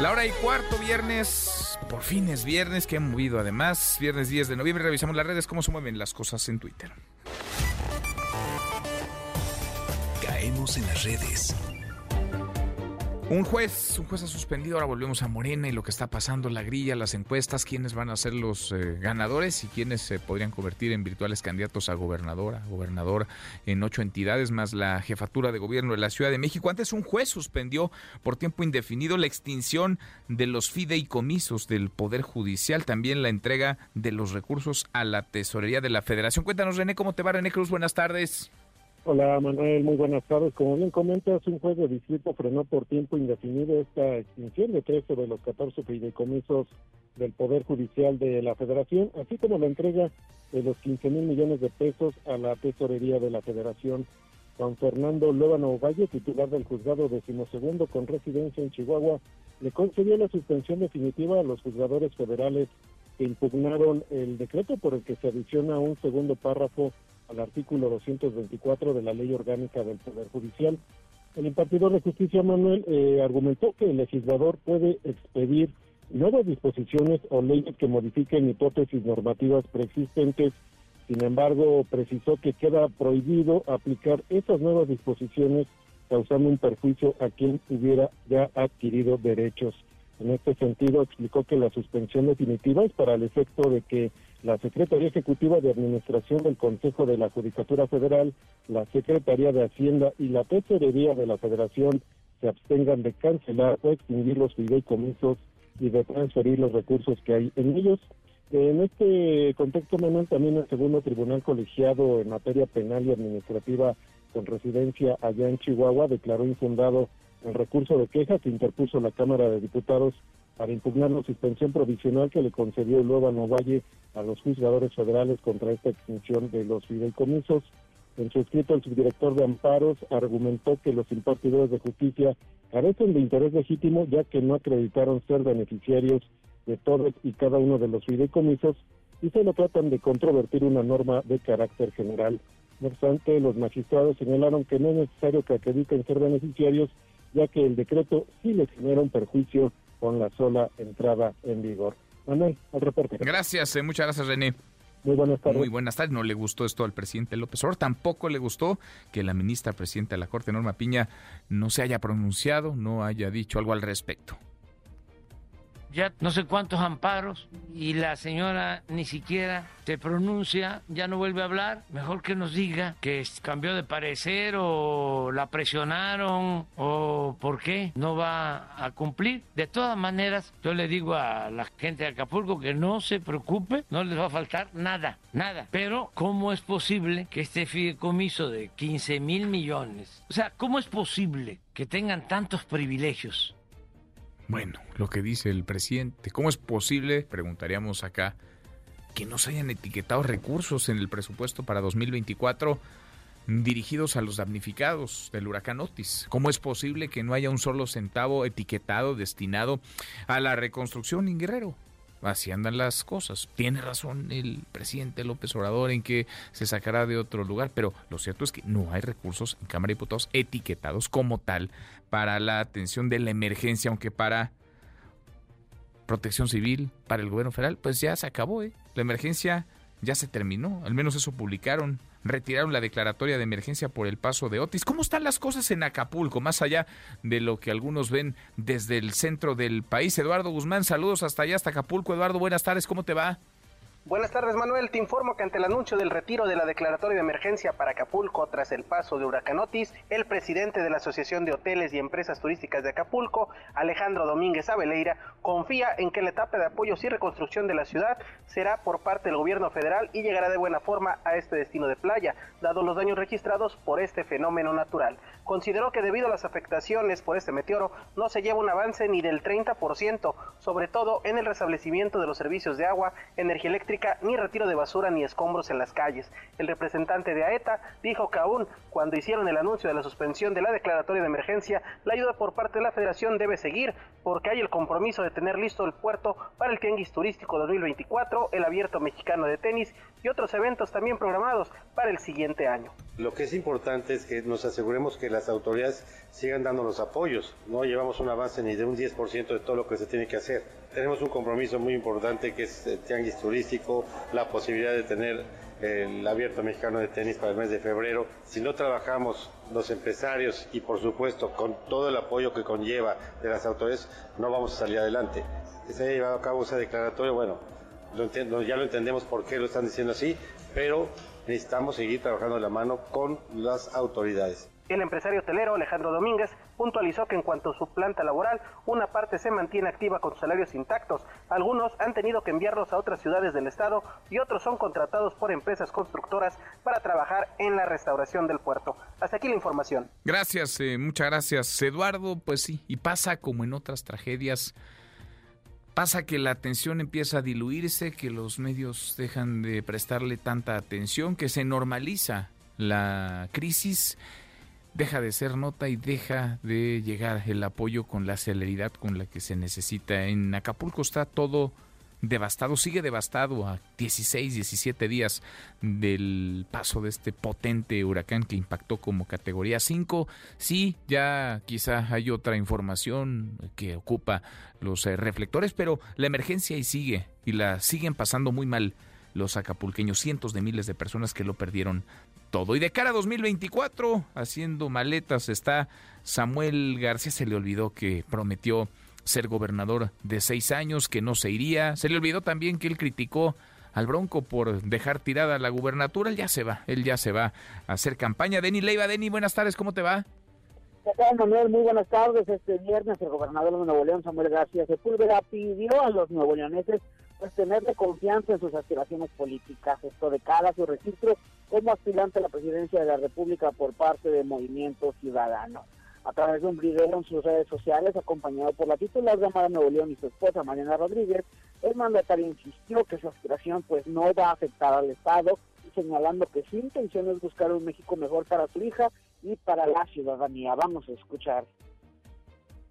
La hora y cuarto, viernes. Por fin es viernes, que han movido además. Viernes 10 de noviembre. Revisamos las redes, cómo se mueven las cosas en Twitter. Caemos en las redes. Un juez, un juez ha suspendido, ahora volvemos a Morena y lo que está pasando, la grilla, las encuestas, quiénes van a ser los eh, ganadores y quiénes se podrían convertir en virtuales candidatos a gobernadora, gobernador en ocho entidades, más la jefatura de gobierno de la Ciudad de México. Antes un juez suspendió por tiempo indefinido la extinción de los fideicomisos del Poder Judicial, también la entrega de los recursos a la Tesorería de la Federación. Cuéntanos, René, ¿cómo te va, René Cruz? Buenas tardes. Hola Manuel, muy buenas tardes. Como bien comentas, un juez de distrito frenó por tiempo indefinido esta extinción de 13 de los 14 fideicomisos del Poder Judicial de la Federación, así como la entrega de los 15 mil millones de pesos a la tesorería de la Federación. Juan Fernando Lóbano Valle, titular del juzgado decimosegundo con residencia en Chihuahua, le concedió la suspensión definitiva a los juzgadores federales que impugnaron el decreto por el que se adiciona un segundo párrafo al artículo 224 de la Ley Orgánica del Poder Judicial. El impartidor de justicia, Manuel, eh, argumentó que el legislador puede expedir nuevas disposiciones o leyes que modifiquen hipótesis normativas preexistentes. Sin embargo, precisó que queda prohibido aplicar esas nuevas disposiciones causando un perjuicio a quien hubiera ya adquirido derechos. En este sentido, explicó que la suspensión definitiva es para el efecto de que la Secretaría Ejecutiva de Administración del Consejo de la Judicatura Federal, la Secretaría de Hacienda y la Tesorería de la Federación se abstengan de cancelar o extinguir los fideicomisos y de transferir los recursos que hay en ellos. En este contexto, Manuel, también el segundo tribunal colegiado en materia penal y administrativa con residencia allá en Chihuahua declaró infundado el recurso de queja que interpuso la Cámara de Diputados para impugnar la suspensión provisional que le concedió el Nueva Valle a los juzgadores federales contra esta extinción de los fideicomisos. En su escrito, el subdirector de amparos argumentó que los impartidores de justicia carecen de interés legítimo ya que no acreditaron ser beneficiarios de todos y cada uno de los fideicomisos y solo tratan de controvertir una norma de carácter general. No obstante, los magistrados señalaron que no es necesario que acrediten ser beneficiarios, ya que el decreto sí les genera un perjuicio con la sola entrada en vigor. Manuel, al reporte. Gracias, eh, muchas gracias René. Muy buenas tardes. Muy buenas tardes. No le gustó esto al presidente López Obrador. Tampoco le gustó que la ministra presidenta de la Corte, Norma Piña, no se haya pronunciado, no haya dicho algo al respecto ya no sé cuántos amparos y la señora ni siquiera se pronuncia, ya no vuelve a hablar. Mejor que nos diga que cambió de parecer o la presionaron o por qué no va a cumplir. De todas maneras, yo le digo a la gente de Acapulco que no se preocupe, no les va a faltar nada, nada. Pero, ¿cómo es posible que este fideicomiso de 15 mil millones, o sea, ¿cómo es posible que tengan tantos privilegios? Bueno, lo que dice el presidente, ¿cómo es posible, preguntaríamos acá, que no se hayan etiquetado recursos en el presupuesto para 2024 dirigidos a los damnificados del huracán Otis? ¿Cómo es posible que no haya un solo centavo etiquetado destinado a la reconstrucción en Guerrero? Así andan las cosas. Tiene razón el presidente López Obrador en que se sacará de otro lugar, pero lo cierto es que no hay recursos en Cámara de Diputados etiquetados como tal para la atención de la emergencia, aunque para protección civil, para el gobierno federal, pues ya se acabó. ¿eh? La emergencia ya se terminó, al menos eso publicaron retiraron la declaratoria de emergencia por el paso de Otis. ¿Cómo están las cosas en Acapulco, más allá de lo que algunos ven desde el centro del país? Eduardo Guzmán, saludos hasta allá, hasta Acapulco. Eduardo, buenas tardes, ¿cómo te va? Buenas tardes, Manuel. Te informo que ante el anuncio del retiro de la declaratoria de emergencia para Acapulco tras el paso de Huracán Otis, el presidente de la Asociación de Hoteles y Empresas Turísticas de Acapulco, Alejandro Domínguez Abeleira, confía en que la etapa de apoyos y reconstrucción de la ciudad será por parte del gobierno federal y llegará de buena forma a este destino de playa, dado los daños registrados por este fenómeno natural. Consideró que debido a las afectaciones por este meteoro no se lleva un avance ni del 30%, sobre todo en el restablecimiento de los servicios de agua, energía eléctrica, ni retiro de basura ni escombros en las calles. El representante de AETA dijo que aún cuando hicieron el anuncio de la suspensión de la declaratoria de emergencia, la ayuda por parte de la federación debe seguir porque hay el compromiso de tener listo el puerto para el Tianguis Turístico 2024, el Abierto Mexicano de Tenis y otros eventos también programados para el siguiente año. Lo que es importante es que nos aseguremos que las autoridades sigan dando los apoyos. No llevamos un avance ni de un 10% de todo lo que se tiene que hacer. Tenemos un compromiso muy importante que es el tianguis turístico, la posibilidad de tener el abierto mexicano de tenis para el mes de febrero. Si no trabajamos los empresarios y por supuesto con todo el apoyo que conlleva de las autoridades, no vamos a salir adelante. Se ha llevado a cabo esa declaratoria, bueno, ya lo entendemos por qué lo están diciendo así, pero necesitamos seguir trabajando de la mano con las autoridades. El empresario hotelero Alejandro Domínguez puntualizó que en cuanto a su planta laboral, una parte se mantiene activa con salarios intactos, algunos han tenido que enviarlos a otras ciudades del estado y otros son contratados por empresas constructoras para trabajar en la restauración del puerto. Hasta aquí la información. Gracias, eh, muchas gracias Eduardo. Pues sí, y pasa como en otras tragedias pasa que la atención empieza a diluirse, que los medios dejan de prestarle tanta atención, que se normaliza la crisis, deja de ser nota y deja de llegar el apoyo con la celeridad con la que se necesita. En Acapulco está todo devastado, sigue devastado a 16, 17 días del paso de este potente huracán que impactó como categoría 5. Sí, ya quizá hay otra información que ocupa los eh, reflectores, pero la emergencia y sigue y la siguen pasando muy mal los acapulqueños, cientos de miles de personas que lo perdieron todo. Y de cara a 2024, haciendo maletas está Samuel García, se le olvidó que prometió ser gobernador de seis años, que no se iría. Se le olvidó también que él criticó al Bronco por dejar tirada la gubernatura. Él ya se va, él ya se va a hacer campaña. Deni Leiva, Deni, buenas tardes, ¿cómo te va? ¿Qué tal, Manuel? Muy buenas tardes. Este viernes el gobernador de Nuevo León, Samuel García Sepúlveda, pidió a los nuevo leoneses pues, tenerle confianza en sus aspiraciones políticas. Esto de cara su registro como aspirante a la presidencia de la República por parte del Movimiento Ciudadano a través de un video en sus redes sociales, acompañado por la titular de Amara Nuevo León y su esposa Mariana Rodríguez, el mandatario insistió que su aspiración pues no va a afectar al Estado, señalando que su intención es buscar un México mejor para su hija y para la ciudadanía. Vamos a escuchar.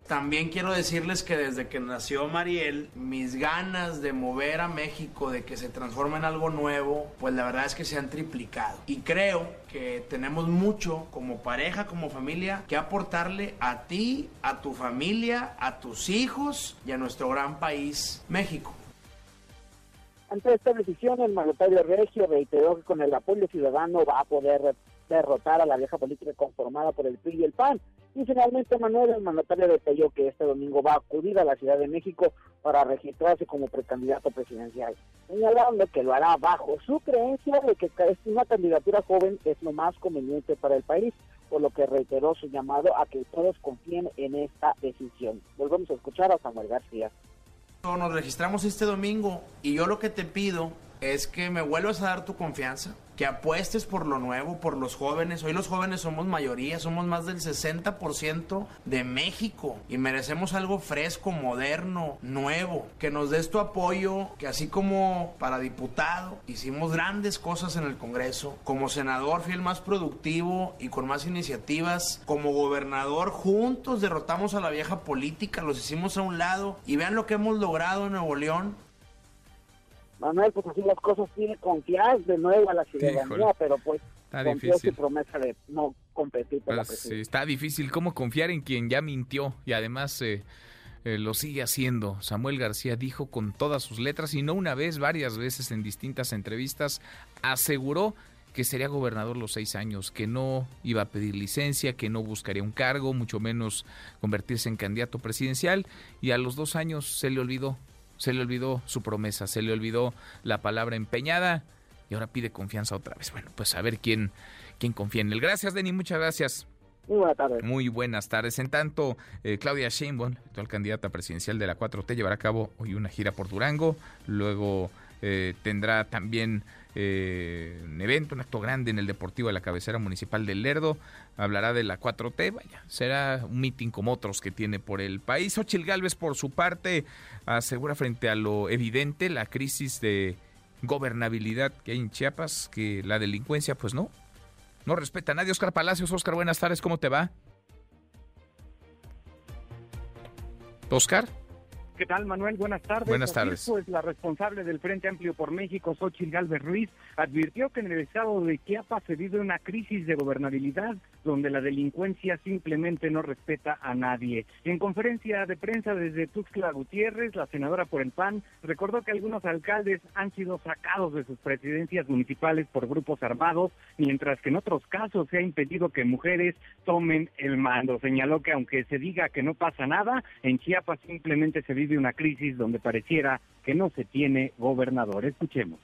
También quiero decirles que desde que nació Mariel, mis ganas de mover a México, de que se transforme en algo nuevo, pues la verdad es que se han triplicado. Y creo que tenemos mucho como pareja, como familia, que aportarle a ti, a tu familia, a tus hijos y a nuestro gran país, México. Ante esta decisión, el mandatario Regio reiteró que con el apoyo ciudadano va a poder derrotar a la vieja política conformada por el PRI y el PAN. Y finalmente Manuel, el mandatario detalló que este domingo va a acudir a la Ciudad de México para registrarse como precandidato presidencial, señalando que lo hará bajo su creencia de que una candidatura joven es lo más conveniente para el país, por lo que reiteró su llamado a que todos confíen en esta decisión. Volvemos a escuchar a Samuel García. Nos registramos este domingo y yo lo que te pido es que me vuelvas a dar tu confianza, que apuestes por lo nuevo, por los jóvenes. Hoy los jóvenes somos mayoría, somos más del 60% de México y merecemos algo fresco, moderno, nuevo. Que nos des tu apoyo, que así como para diputado hicimos grandes cosas en el Congreso, como senador fui el más productivo y con más iniciativas, como gobernador juntos derrotamos a la vieja política, los hicimos a un lado y vean lo que hemos logrado en Nuevo León Manuel, pues así las cosas tiene confiar de nuevo a la ciudadanía, pero pues está difícil. su promesa de no competir por la Pues, sí, está difícil cómo confiar en quien ya mintió y además eh, eh, lo sigue haciendo. Samuel García dijo con todas sus letras y no una vez, varias veces en distintas entrevistas, aseguró que sería gobernador los seis años, que no iba a pedir licencia, que no buscaría un cargo, mucho menos convertirse en candidato presidencial y a los dos años se le olvidó, se le olvidó su promesa, se le olvidó la palabra empeñada y ahora pide confianza otra vez. Bueno, pues a ver quién, quién confía en él. Gracias, Denny, muchas gracias. Muy buenas tardes. Muy buenas tardes. En tanto, eh, Claudia Sheinbaum, actual candidata presidencial de la 4T, llevará a cabo hoy una gira por Durango. Luego eh, tendrá también eh, un evento, un acto grande en el Deportivo de la cabecera municipal del Lerdo. Hablará de la 4T, vaya, será un mitin como otros que tiene por el país. Ochil Gálvez, por su parte, asegura frente a lo evidente la crisis de gobernabilidad que hay en Chiapas, que la delincuencia, pues no, no respeta a nadie. Oscar Palacios, Oscar, buenas tardes, ¿cómo te va? Oscar. ¿Qué tal, Manuel? Buenas tardes. Buenas tardes. es, Pues la responsable del Frente Amplio por México, Xochitl Galvez Ruiz, advirtió que en el estado de Chiapas se vive una crisis de gobernabilidad donde la delincuencia simplemente no respeta a nadie. En conferencia de prensa desde Tuxtla Gutiérrez, la senadora por el PAN recordó que algunos alcaldes han sido sacados de sus presidencias municipales por grupos armados, mientras que en otros casos se ha impedido que mujeres tomen el mando. Señaló que aunque se diga que no pasa nada, en Chiapas simplemente se vive una crisis donde pareciera que no se tiene gobernador. Escuchemos.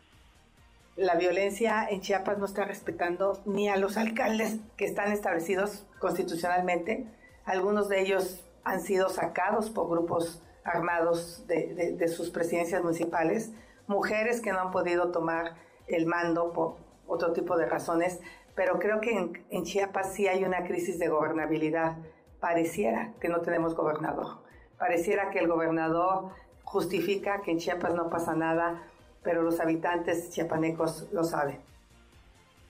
La violencia en Chiapas no está respetando ni a los alcaldes que están establecidos constitucionalmente. Algunos de ellos han sido sacados por grupos armados de, de- de sus presidencias municipales. Mujeres que no han podido tomar el mando por otro tipo de razones. Pero creo que en, en Chiapas sí hay una crisis de gobernabilidad. Pareciera que no tenemos gobernador. Pareciera que el gobernador justifica que en Chiapas no pasa nada, pero los habitantes chiapanecos lo saben.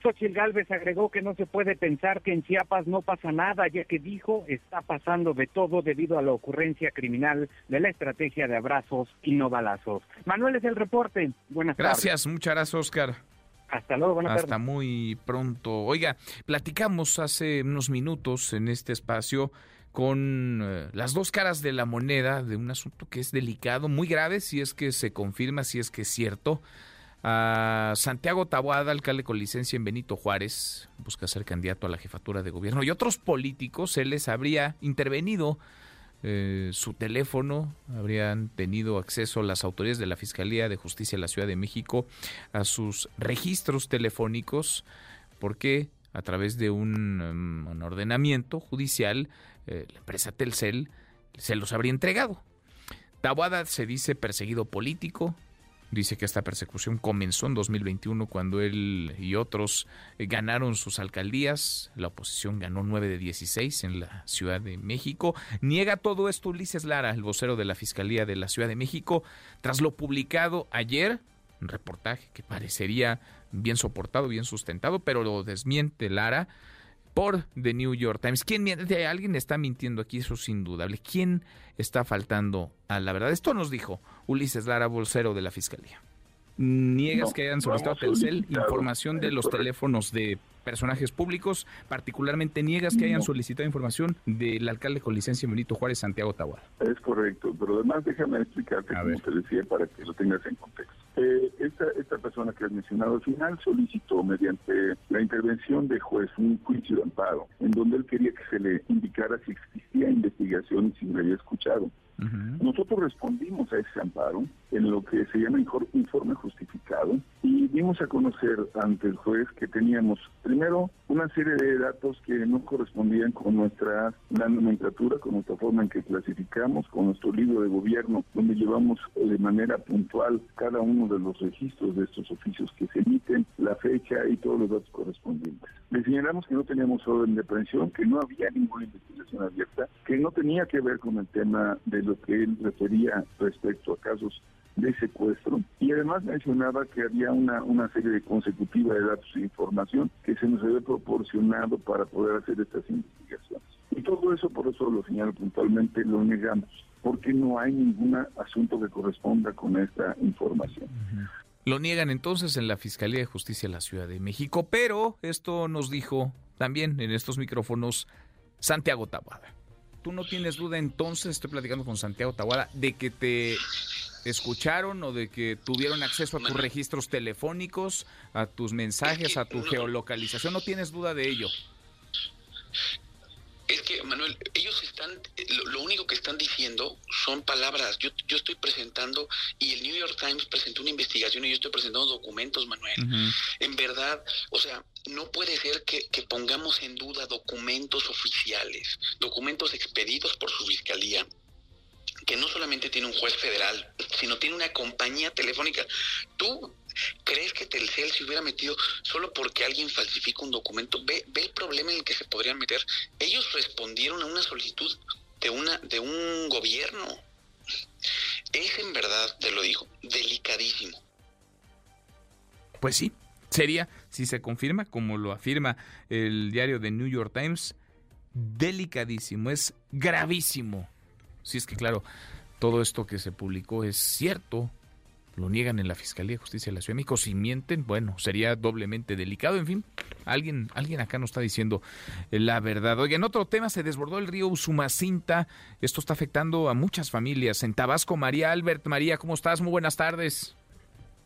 Xochitl Gálvez agregó que no se puede pensar que en Chiapas no pasa nada, ya que dijo está pasando de todo debido a la ocurrencia criminal de la estrategia de abrazos y no balazos. Manuel es el reporte. Buenas Gracias, muchas gracias, Oscar. tardes. Hasta luego, buenas Hasta tardes. muy pronto. Oiga, platicamos hace unos minutos en este espacio con eh, las dos caras de la moneda de un asunto que es delicado, muy grave, si es que se confirma, si es que es cierto. A Santiago Taboada, alcalde con licencia en Benito Juárez, busca ser candidato a la jefatura de gobierno y otros políticos, se les habría intervenido eh, su teléfono, habrían tenido acceso las autoridades de la Fiscalía de Justicia de la Ciudad de México a sus registros telefónicos, porque a través de un, un ordenamiento judicial, eh, la empresa Telcel se los habría entregado. Taboada se dice perseguido político, Dice que esta persecución comenzó en 2021 cuando él y otros eh, ganaron sus alcaldías. La oposición ganó 9 de 16 en la Ciudad de México. Niega todo esto Ulises Lara, el vocero de la Fiscalía de la Ciudad de México, tras lo publicado ayer, un reportaje que parecería bien soportado, bien sustentado, pero lo desmiente Lara por The New York Times. ¿Quién miente? Alguien está mintiendo aquí, eso es indudable. ¿Quién está faltando a la verdad? Esto nos dijo Ulises Lara, bolsero de la Fiscalía. Niegas No, que hayan solicitado Telcel información de es los teléfonos de personajes públicos, particularmente niegas que hayan No. solicitado información del alcalde con licencia en Benito Juárez, Santiago Tahuada. Es correcto, pero además déjame explicarte, como te decía, para que lo tengas en contexto. Eh, esta, esta persona que has mencionado al final solicitó mediante la intervención de juez un juicio de amparo, en donde él quería que se le indicara si existía investigación y si le había escuchado. Nosotros respondimos a ese amparo en lo que se llama infor- informe justificado y dimos a conocer ante el juez que teníamos primero una serie de datos que no correspondían con nuestra la nomenclatura, con nuestra forma en que clasificamos, con nuestro libro de gobierno, donde llevamos eh, de manera puntual cada uno de los registros de estos oficios que se emiten, la fecha y todos los datos correspondientes. Le señalamos que no teníamos orden de aprehensión, que no había ninguna investigación abierta, que no tenía que ver con el tema de lo que él refería respecto a casos de secuestro y además mencionaba que había una, una serie de consecutiva de datos e información que se nos había proporcionado para poder hacer estas investigaciones. Y todo eso, por eso lo señalo puntualmente, lo negamos, porque no hay ningún asunto que corresponda con esta información. Lo niegan entonces en la Fiscalía de Justicia de la Ciudad de México, pero esto nos dijo también en estos micrófonos Santiago Tabuada. Tú no tienes duda entonces, estoy platicando con Santiago Tabuada, de que te escucharon o de que tuvieron acceso a tus registros telefónicos, a tus mensajes, a tu geolocalización. No tienes duda de ello. Es que, Manuel, ellos están, lo, único que están diciendo son palabras. Yo, yo estoy presentando, y el New York Times presentó una investigación y yo estoy presentando documentos, Manuel. En verdad, o sea, no puede ser que, que, pongamos en duda documentos oficiales, documentos expedidos por su fiscalía, que no solamente tiene un juez federal, sino tiene una compañía telefónica. Tú ¿Crees que Telcel se hubiera metido solo porque alguien falsifica un documento? Ve, ve el problema en el que se podrían meter. Ellos respondieron a una solicitud de, una, de un gobierno. Es en verdad, te lo digo, delicadísimo. Pues sí, sería, si se confirma, como lo afirma el diario de New York Times, delicadísimo, es gravísimo. Si es que, claro, todo esto que se publicó es cierto, lo niegan en la Fiscalía de Justicia de la Ciudad de México. Si mienten, bueno, sería doblemente delicado. En fin, alguien, alguien acá nos está diciendo la verdad. Oye, en otro tema, se desbordó el río Usumacinta. Esto está afectando a muchas familias. En Tabasco, María Albert. María, ¿cómo estás? Muy buenas tardes.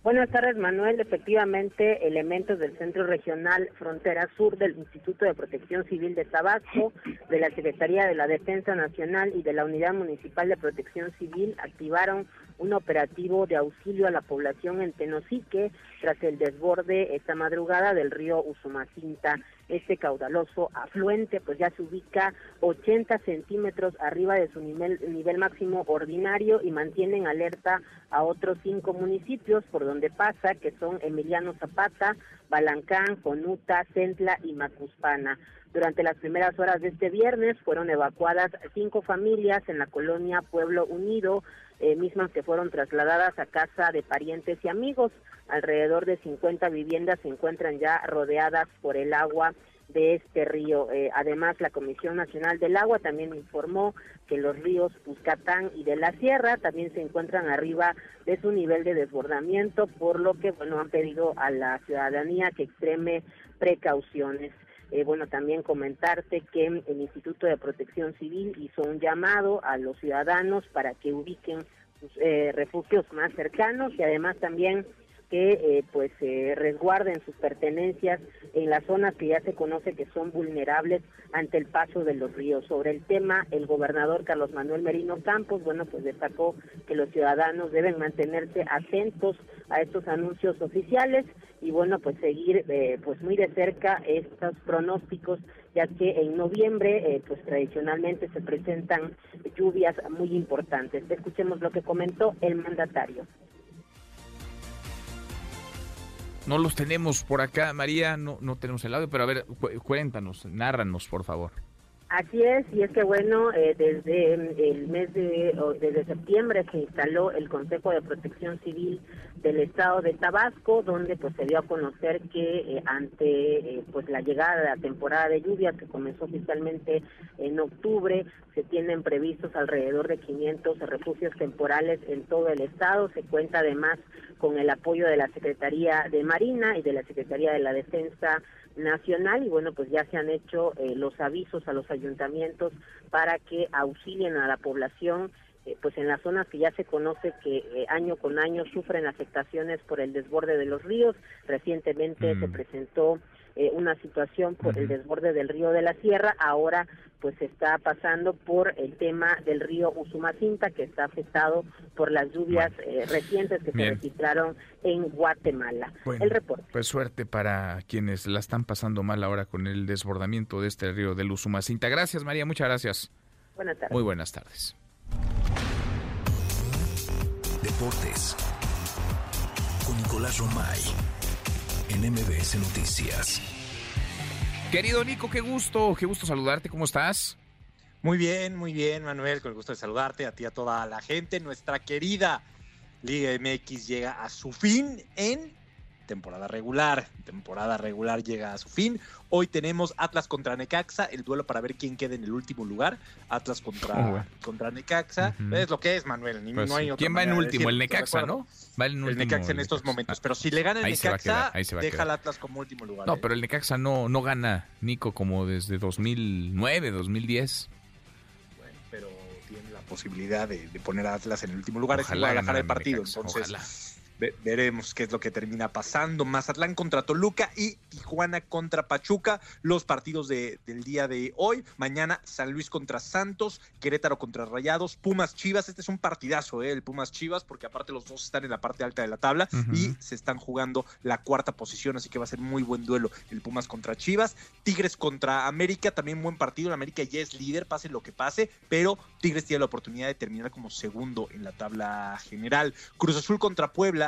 Buenas tardes, Manuel. Efectivamente, elementos del Centro Regional Frontera Sur del Instituto de Protección Civil de Tabasco, de la Secretaría de la Defensa Nacional y de la Unidad Municipal de Protección Civil activaron un operativo de auxilio a la población en Tenosique tras el desborde esta madrugada del río Usumacinta. Este caudaloso afluente pues ya se ubica 80 centímetros arriba de su nivel, nivel máximo ordinario y mantienen alerta a otros cinco municipios por donde pasa, que son Emiliano Zapata, Balancán, Conuta, Centla y Macuspana. Durante las primeras horas de este viernes fueron evacuadas cinco familias en la colonia Pueblo Unido, eh, mismas que fueron trasladadas a casa de parientes y amigos. Alrededor de 50 viviendas se encuentran ya rodeadas por el agua de este río. Eh, además, la Comisión Nacional del Agua también informó que los ríos Puscatán y de la Sierra también se encuentran arriba de su nivel de desbordamiento, por lo que, bueno, han pedido a la ciudadanía que extreme precauciones. Eh, bueno, también comentarte que el Instituto de Protección Civil hizo un llamado a los ciudadanos para que ubiquen sus eh, refugios más cercanos y además también que eh, pues eh, resguarden sus pertenencias en las zonas que ya se conoce que son vulnerables ante el paso de los ríos. Sobre el tema, el gobernador Carlos Manuel Merino Campos, bueno, pues destacó que los ciudadanos deben mantenerse atentos a estos anuncios oficiales y bueno, pues seguir eh, pues muy de cerca estos pronósticos, ya que en noviembre eh, pues tradicionalmente se presentan lluvias muy importantes. Escuchemos lo que comentó el mandatario. No los tenemos por acá, María, no, no tenemos el audio, pero a ver, cuéntanos, nárranos, por favor. Así es, y es que bueno, eh, desde el mes de, desde septiembre se instaló el Consejo de Protección Civil del Estado de Tabasco, donde pues se dio a conocer que eh, ante eh, pues la llegada de la temporada de lluvias que comenzó oficialmente en octubre, se tienen previstos alrededor de 500 refugios temporales en todo el estado. Se cuenta además con el apoyo de la Secretaría de Marina y de la Secretaría de la Defensa nacional y bueno pues ya se han hecho eh, los avisos a los ayuntamientos para que auxilien a la población eh, pues en las zonas que ya se conoce que eh, año con año sufren afectaciones por el desborde de los ríos recientemente se mm. Presentó una situación por el desborde del río de la Sierra ahora pues está pasando por el tema del río Usumacinta que está afectado por las lluvias eh, recientes que se registraron en Guatemala. el reporte. Pues suerte para quienes la están pasando mal ahora con el desbordamiento de este río del Usumacinta. Gracias María, muchas gracias. Buenas tardes. Muy buenas tardes. Deportes con Nicolás Romay en MBS Noticias. Querido Nico, qué gusto, qué gusto saludarte, ¿cómo estás? Muy bien, muy bien, Manuel, con el gusto de saludarte, a ti, a toda la gente. Nuestra querida Liga MX llega a su fin en temporada regular. Temporada regular llega a su fin. Hoy tenemos Atlas contra Necaxa, el duelo para ver quién queda en el último lugar. Atlas contra, Oh, contra Necaxa. Es lo que es, Manuel. Ni, Pues no hay ¿Quién va en último? El Necaxa, ¿de ¿no? Va en El último Necaxa en el estos momentos. Pero si le gana el Necaxa, quedar, deja al Atlas como último lugar. No, ¿eh? pero el Necaxa no, no gana, Nico, como desde 2009, 2010. pero tiene la posibilidad de, de poner a Atlas en el último lugar. es Ojalá igual a ganara el partido. Entonces. Ve- veremos qué es lo que termina pasando. Mazatlán contra Toluca y Tijuana contra Pachuca. Los partidos de- del día de hoy. Mañana San Luis contra Santos, Querétaro contra Rayados, Pumas Chivas. Este es un partidazo, ¿eh? el Pumas Chivas, porque aparte los dos están en la parte alta de la tabla y se están jugando la cuarta posición, así que va a ser muy buen duelo el Pumas contra Chivas. Tigres contra América, también buen partido. El América ya es líder, pase lo que pase, pero Tigres tiene la oportunidad de terminar como segundo en la tabla general. Cruz Azul contra Puebla,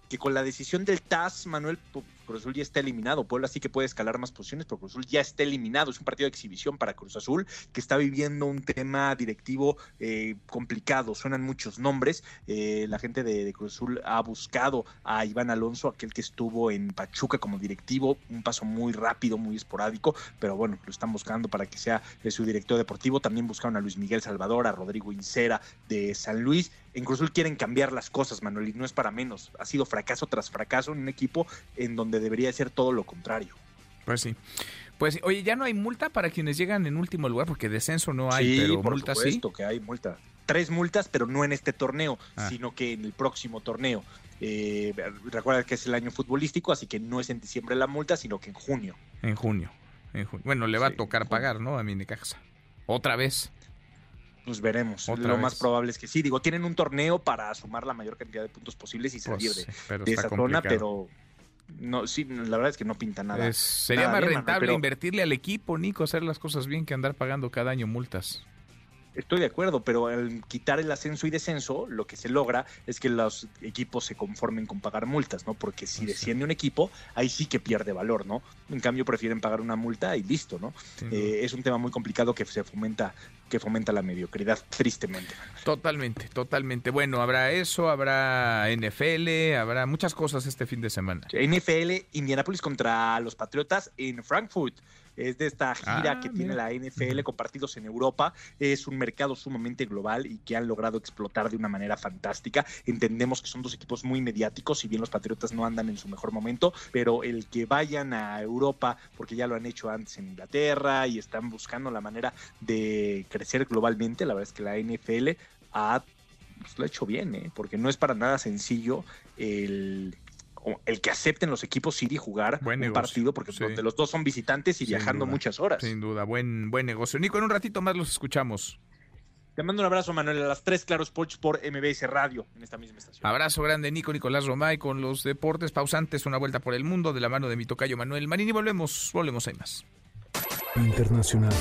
que con la decisión del TAS, Manuel, Cruz Azul ya está eliminado. Puebla sí que puede escalar más posiciones, pero Cruz Azul ya está eliminado. Es un partido de exhibición para Cruz Azul, que está viviendo un tema directivo eh, complicado. Suenan muchos nombres. Eh, la gente de, de Cruz Azul ha buscado a Iván Alonso, aquel que estuvo en Pachuca como directivo. Un paso muy rápido, muy esporádico, pero bueno, lo están buscando para que sea eh, su director deportivo. También buscaron a Luis Miguel Salvador, a Rodrigo Incera de San Luis. En Cruz Azul quieren cambiar las cosas, Manuel, y no es para menos. Ha sido fracaso tras fracaso en un equipo en donde debería ser todo lo contrario. Pues sí. Pues sí. oye, ya no hay multa para quienes llegan en último lugar, porque descenso no hay, sí, pero por multa sí. supuesto que hay multa. Tres multas, pero no en este torneo, Ah. sino que en el próximo torneo. Eh, recuerda que es el año futbolístico, así que no es en diciembre la multa, sino que en junio. En junio. en junio. Bueno, le va Sí, a tocar pagar, ¿no? A mi Necaxa. Otra vez. Pues veremos. Otra Lo vez. más probable es que sí. Digo, tienen un torneo para sumar la mayor cantidad de puntos posibles y salir Pues de, esa zona, pero no, sí, la verdad es que no pinta nada. Es- sería nada más bien, rentable pero- invertirle al equipo, Nico, hacer las cosas bien que andar pagando cada año multas. Estoy de acuerdo, pero al quitar el ascenso y descenso, lo que se logra es que los equipos se conformen con pagar multas, ¿no? Porque si desciende un equipo, ahí sí que pierde valor, ¿no? En cambio, prefieren pagar una multa y listo, ¿no? Eh, es un tema muy complicado que se fomenta, que fomenta la mediocridad, tristemente. Totalmente, totalmente. Bueno, habrá eso, habrá NFL, habrá muchas cosas este fin de semana. NFL, Indianapolis contra los Patriotas en Frankfurt. Es de esta gira Ah, que mira. tiene la NFL con partidos en Europa. Es un mercado sumamente global y que han logrado explotar de una manera fantástica. Entendemos que son dos equipos muy mediáticos, si bien los Patriotas no andan en su mejor momento, pero el que vayan a Europa, porque ya lo han hecho antes en Inglaterra y están buscando la manera de crecer globalmente, la verdad es que la NFL ha pues, lo ha hecho bien, ¿eh? porque no es para nada sencillo el, el que acepten los equipos ir y jugar Buen un negocio, partido, porque sí. donde los dos son visitantes y Sin viajando duda, muchas horas. Sin duda, buen, buen negocio. Nico, en un ratito más los escuchamos. Te mando un abrazo, Manuel, a las 3 Claro Sports por MBS Radio, en esta misma estación. Abrazo grande, Nico Nicolás Romay, con los deportes pausantes, una vuelta por el mundo, de la mano de mi tocayo Manuel Marini. Volvemos, volvemos, hay más. Internacional.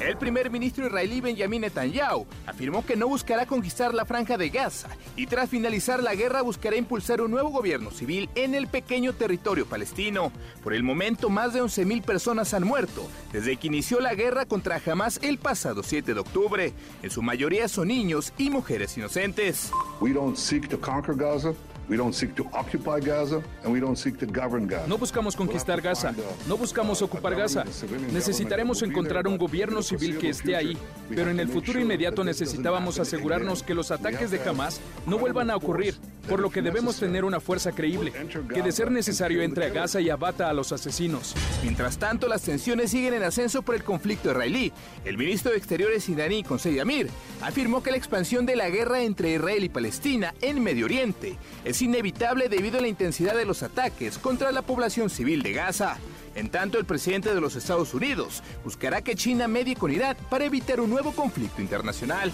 El primer ministro israelí Benjamin Netanyahu afirmó que no buscará conquistar la franja de Gaza y tras finalizar la guerra buscará impulsar un nuevo gobierno civil en el pequeño territorio palestino. Por el momento, más de 11.000 personas han muerto desde que inició la guerra contra Hamas el pasado 7 de octubre. En su mayoría son niños y mujeres inocentes. We don't seek to conquer Gaza. We don't seek to occupy Gaza, and we don't seek to govern Gaza. No buscamos conquistar Gaza, no buscamos ocupar Gaza. Necesitaremos encontrar un gobierno civil que esté ahí, pero en el futuro inmediato necesitábamos asegurarnos que los ataques de Hamas no vuelvan a ocurrir, por lo que debemos tener una fuerza creíble, que de ser necesario entre a Gaza y abata a los asesinos. Mientras tanto, las tensiones siguen en ascenso por el conflicto israelí. El ministro de Exteriores iraní, Conseil Yamir, afirmó que la expansión de la guerra entre Israel y Palestina en Medio Oriente es inevitable debido a la intensidad de los ataques contra la población civil de Gaza. En tanto, el presidente de los Estados Unidos buscará que China medie con Irán para evitar un nuevo conflicto internacional.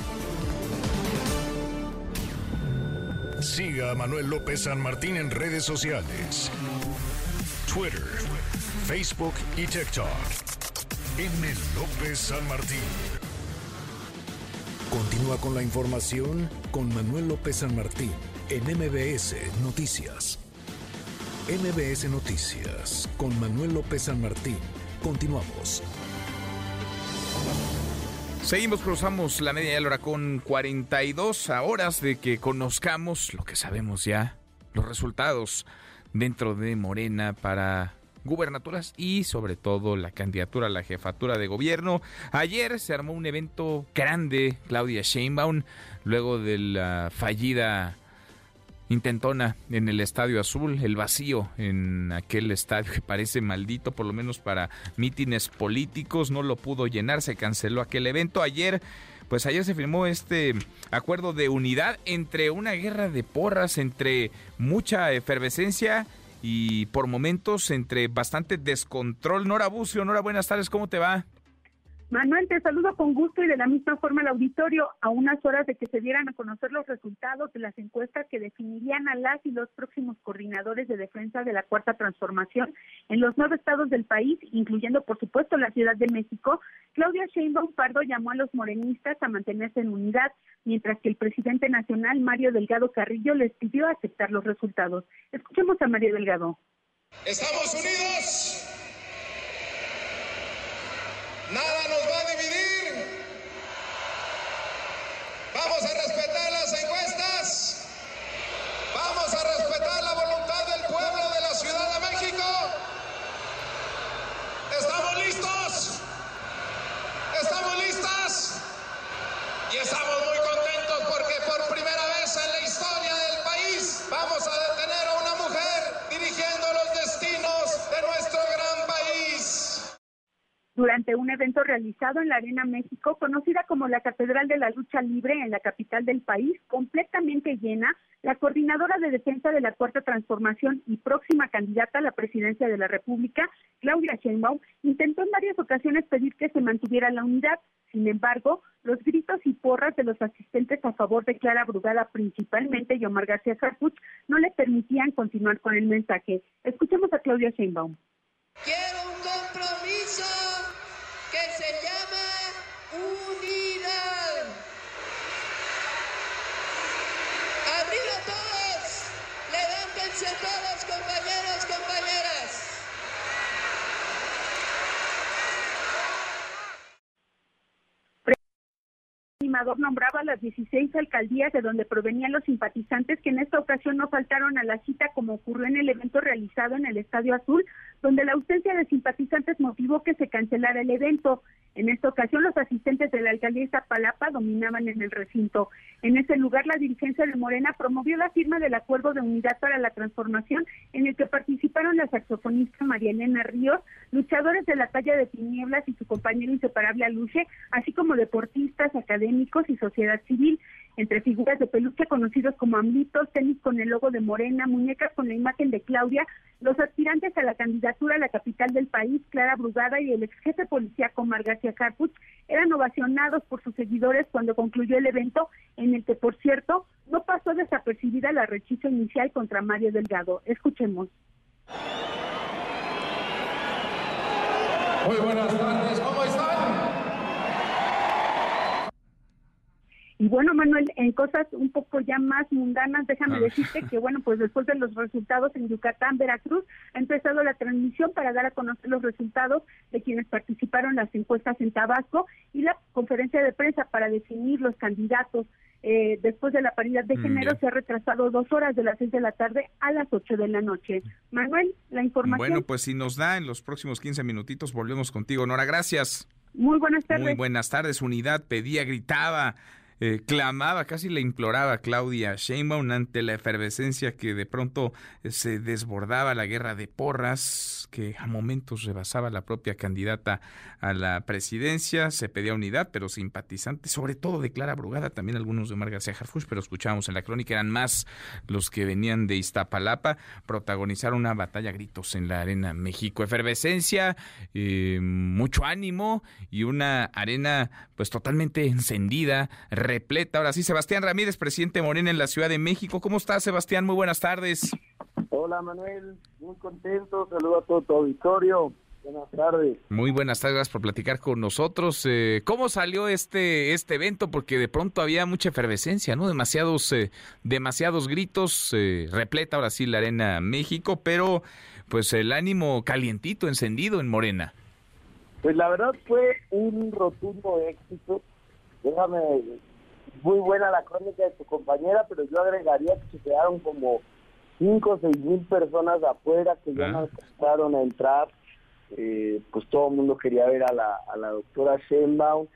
Siga a Manuel López San Martín en redes sociales. Twitter, Facebook y TikTok. M. López San Martín. Continúa con la información con Manuel López San Martín en MBS Noticias. MBS Noticias con Manuel López San Martín. Continuamos. Seguimos, cruzamos la media hora con 42 a horas de que conozcamos lo que sabemos ya, los resultados dentro de Morena para gubernaturas y sobre todo la candidatura a la jefatura de gobierno. Ayer se armó un evento grande, Claudia Sheinbaum, luego de la fallida intentona en el Estadio Azul, el vacío en aquel estadio que parece maldito, por lo menos para mítines políticos, no lo pudo llenar, se canceló aquel evento. Ayer, pues ayer se firmó este acuerdo de unidad entre una guerra de porras, entre mucha efervescencia y por momentos entre bastante descontrol. Nora Bucio, Nora, buenas tardes, ¿cómo te va? Manuel, te saludo con gusto y de la misma forma al auditorio, a unas horas de que se dieran a conocer los resultados de las encuestas que definirían a las y los próximos coordinadores de defensa de la Cuarta Transformación en los nueve estados del país, incluyendo, por supuesto, la Ciudad de México, Claudia Sheinbaum Pardo llamó a los morenistas a mantenerse en unidad, mientras que el presidente nacional, Mario Delgado Carrillo, les pidió aceptar los resultados. Escuchemos a Mario Delgado. Estamos unidos Nada nos va a dividir. Vamos a respetar las encuestas. Vamos a respetar la voluntad del pueblo de la Ciudad de México. ¿Estamos listos? ¿Estamos listas? Y estamos muy contentos porque por primera vez en la historia del país vamos a detener a una mujer dirigiendo los destinos de nuestro gran país durante un evento realizado en la Arena México, conocida como la Catedral de la Lucha Libre en la capital del país, completamente llena, la coordinadora de defensa de la Cuarta Transformación y próxima candidata a la presidencia de la República, Claudia Sheinbaum, intentó en varias ocasiones pedir que se mantuviera la unidad. Sin embargo, los gritos y porras de los asistentes a favor de Clara Brugada, principalmente Yomar García Harfuch, no le permitían continuar con el mensaje. Escuchemos a Claudia Sheinbaum. Quiero un compromiso que se llama unidad. Abrido todos, levántense todos compañeros, compañeras. Animador nombraba las 16 alcaldías de donde provenían los simpatizantes que en esta ocasión no faltaron a la cita como ocurrió en el evento realizado en el Estadio Azul, donde la ausencia de simpatizantes motivó que se cancelara el evento. En esta ocasión los asistentes de la alcaldía Iztapalapa dominaban en el recinto. En ese lugar la dirigencia de Morena promovió la firma del acuerdo de unidad para la transformación en el que participaron la saxofonista María Elena Ríos, luchadores de la talla de tinieblas y su compañero inseparable Aluche, así como deportistas, académicos, y sociedad civil, entre figuras de peluche conocidos como amlitos, tenis con el logo de Morena, muñecas con la imagen de Claudia, los aspirantes a la candidatura a la capital del país, Clara Brugada, y el ex jefe policíaco Mar García Carpuch, eran ovacionados por sus seguidores cuando concluyó el evento, en el que, por cierto, no pasó desapercibida la rechiza inicial contra Mario Delgado. Escuchemos. Muy buenas tardes, ¿cómo están? Y bueno, Manuel, en cosas un poco ya más mundanas, déjame decirte que, bueno, pues después de los resultados en Yucatán, Veracruz, ha empezado la transmisión para dar a conocer los resultados de quienes participaron en las encuestas en Tabasco y la conferencia de prensa para definir los candidatos. Eh, después de la paridad de mm, género se ha retrasado dos horas de las seis de la tarde a las ocho de la noche. Manuel, la información. Bueno, pues si nos da en los próximos 15 minutitos, volvemos contigo. Nora, gracias. Muy buenas tardes. Muy buenas tardes. Unidad pedía, gritaba eh, clamaba, casi le imploraba Claudia Sheinbaum ante la efervescencia que de pronto eh, se desbordaba la guerra de porras, que a momentos rebasaba la propia candidata a la presidencia, se pedía unidad, pero simpatizantes, sobre todo de Clara Brugada, también algunos de Margarita García pero escuchábamos en la crónica, eran más los que venían de Iztapalapa, protagonizaron una batalla a gritos en la Arena México. Efervescencia, eh, mucho ánimo y una arena pues totalmente encendida, repleta. Ahora sí, Sebastián Ramírez, presidente Morena en la Ciudad de México. ¿Cómo estás, Sebastián? Muy buenas tardes. Hola, Manuel. Muy contento. Saludo a todo tu auditorio. Buenas tardes. Muy buenas tardes, gracias por platicar con nosotros. Eh, ¿Cómo salió este este evento? Porque de pronto había mucha efervescencia, ¿no? Demasiados eh, demasiados gritos, eh, repleta ahora sí la arena México, pero pues el ánimo calientito, encendido en Morena. Pues la verdad fue un rotundo éxito. Déjame muy buena la crónica de tu compañera, pero yo agregaría que se quedaron como cinco o seis mil personas afuera que ya no alcanzaron a entrar. Eh, pues todo el mundo quería ver a la, a la doctora Sheinbaum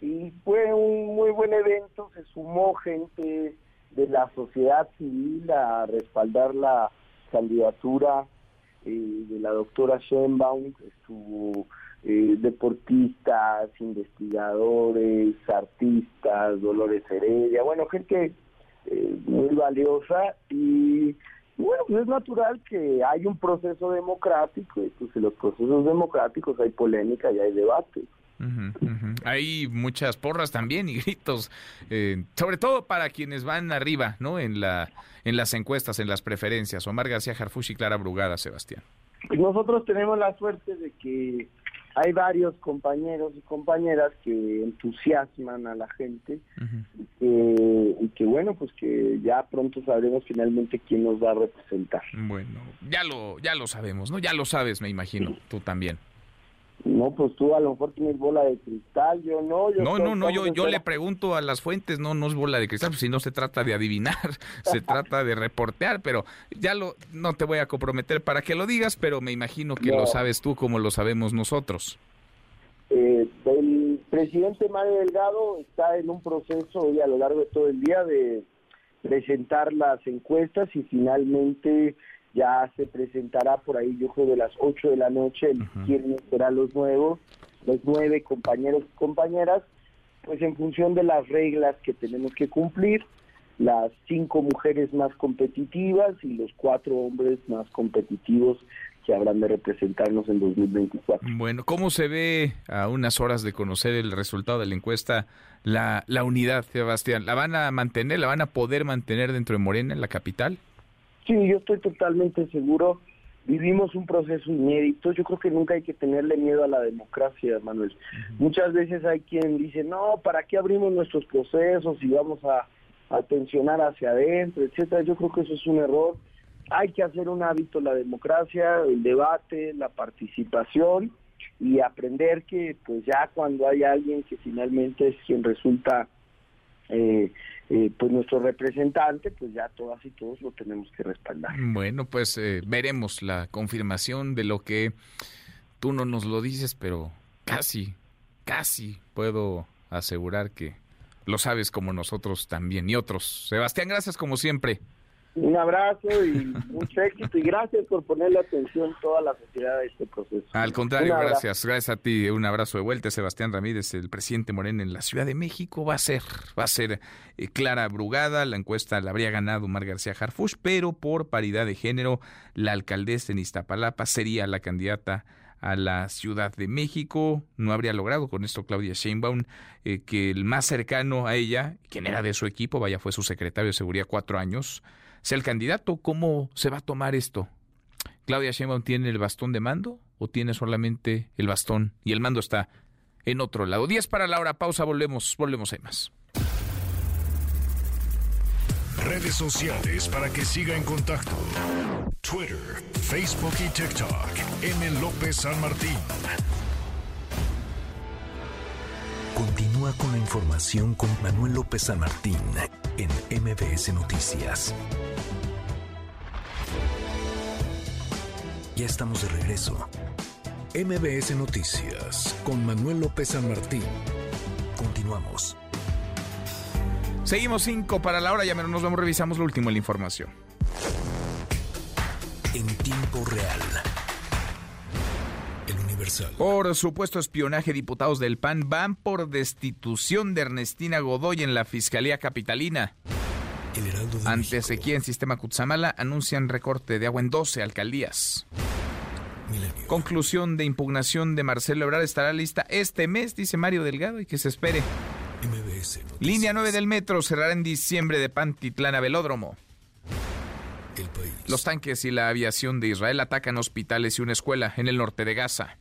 y fue un muy buen evento, se sumó gente de la sociedad civil a respaldar la candidatura eh, de la doctora Sheinbaum, estuvo eh, deportistas, investigadores, artistas, Dolores Heredia, bueno, gente eh, muy valiosa y bueno, pues es natural que hay un proceso democrático y pues en los procesos democráticos hay polémica y hay debate. Hay muchas porras también y gritos, eh, sobre todo para quienes van arriba, ¿no? En la en las encuestas, en las preferencias. Omar García Jarfush y Clara Brugada, Sebastián. Pues nosotros tenemos la suerte de que hay varios compañeros y compañeras que entusiasman a la gente y, que, bueno, pues que ya pronto sabremos finalmente quién nos va a representar. Bueno, ya lo, ya lo sabemos, ¿no? Ya lo sabes, me imagino, tú también. No, pues tú a lo mejor tienes bola de cristal, yo no. Yo no, no, no, yo, yo le pregunto a las fuentes, no, no es bola de cristal, pues si no se trata de adivinar, se trata de reportear, pero ya lo, no te voy a comprometer para que lo digas, pero me imagino que lo sabes tú como lo sabemos nosotros. Eh, el presidente Mario Delgado está en un proceso hoy a lo largo de todo el día de presentar las encuestas y finalmente ya se presentará por ahí, yo creo, de las 8 de la noche, el quién será los nuevos, los nueve compañeros y compañeras, pues en función de las reglas que tenemos que cumplir, las cinco mujeres más competitivas y los cuatro hombres más competitivos que habrán de representarnos en 2024. Bueno, ¿cómo se ve a unas horas de conocer el resultado de la encuesta la, la unidad, Sebastián? ¿La van a mantener, la van a poder mantener dentro de Morena, en la capital? Sí, yo estoy totalmente seguro. Vivimos un proceso inédito. Yo creo que nunca hay que tenerle miedo a la democracia, Manuel. Muchas veces hay quien dice, no, ¿para qué abrimos nuestros procesos y vamos a, a tensionar hacia adentro, etcétera? Yo creo que eso es un error. Hay que hacer un hábito la democracia, el debate, la participación y aprender que pues ya cuando hay alguien que finalmente es quien resulta eh, eh, pues nuestro representante, pues ya todas y todos lo tenemos que respaldar. Bueno, pues eh, veremos la confirmación de lo que tú no nos lo dices, pero casi, casi puedo asegurar que lo sabes como nosotros también y otros. Sebastián, gracias como siempre. Un abrazo y mucho éxito y gracias por ponerle atención toda la sociedad a este proceso. Al contrario, gracias. Gracias a ti. Un abrazo de vuelta, Sebastián Ramírez, el presidente Moreno en la Ciudad de México. Va a ser, va a ser eh, Clara Brugada. La encuesta la habría ganado Mar García Harfush, pero por paridad de género, la alcaldesa en Iztapalapa sería la candidata a la Ciudad de México. No habría logrado con esto Claudia Sheinbaum eh, que el más cercano a ella, quien era de su equipo, vaya, fue su secretario de Seguridad cuatro años, sea el candidato. ¿Cómo se va a tomar esto? ¿Claudia Sheinbaum tiene el bastón de mando o tiene solamente el bastón y el mando está en otro lado? 10 para la hora, pausa, volvemos, volvemos, hay más. Redes sociales para que siga en contacto: Twitter, Facebook y TikTok. M. López San Martín. Continúa con la información con Manuel López San Martín en MBS Noticias. Ya estamos de regreso. MBS Noticias con Manuel López San Martín. Continuamos. Seguimos cinco para la hora, ya menos nos vamos, revisamos lo último en la información. En tiempo real. Universal. Por supuesto espionaje, diputados del PAN van por destitución de Ernestina Godoy en la Fiscalía Capitalina. Ante sequía en sistema Cutzamala anuncian recorte de agua en 12 alcaldías. Milenio. Conclusión de impugnación de Marcelo Ebrard estará lista este mes, dice Mario Delgado, y que se espere. MBS. Línea 9 del metro cerrará en diciembre de Pantitlán a Velódromo. El país. Los tanques y la aviación de Israel atacan hospitales y una escuela en el norte de Gaza.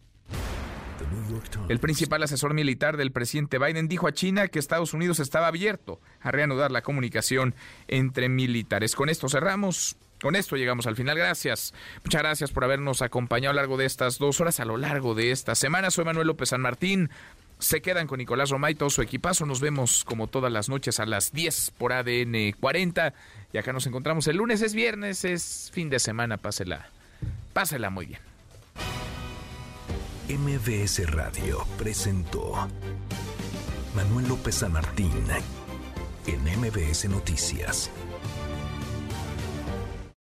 El principal asesor militar del presidente Biden dijo a China que Estados Unidos estaba abierto a reanudar la comunicación entre militares. Con esto cerramos. Con esto llegamos al final. Gracias. Muchas gracias por habernos acompañado a lo largo de estas dos horas, a lo largo de esta semana. Soy Manuel López San Martín. Se quedan con Nicolás Romay, todo su equipazo. Nos vemos como todas las noches a las 10 por ADN 40. Y acá nos encontramos el lunes, es viernes, es fin de semana. Pásela, pásela muy bien. MBS Radio presentó Manuel López San Martín en MBS Noticias.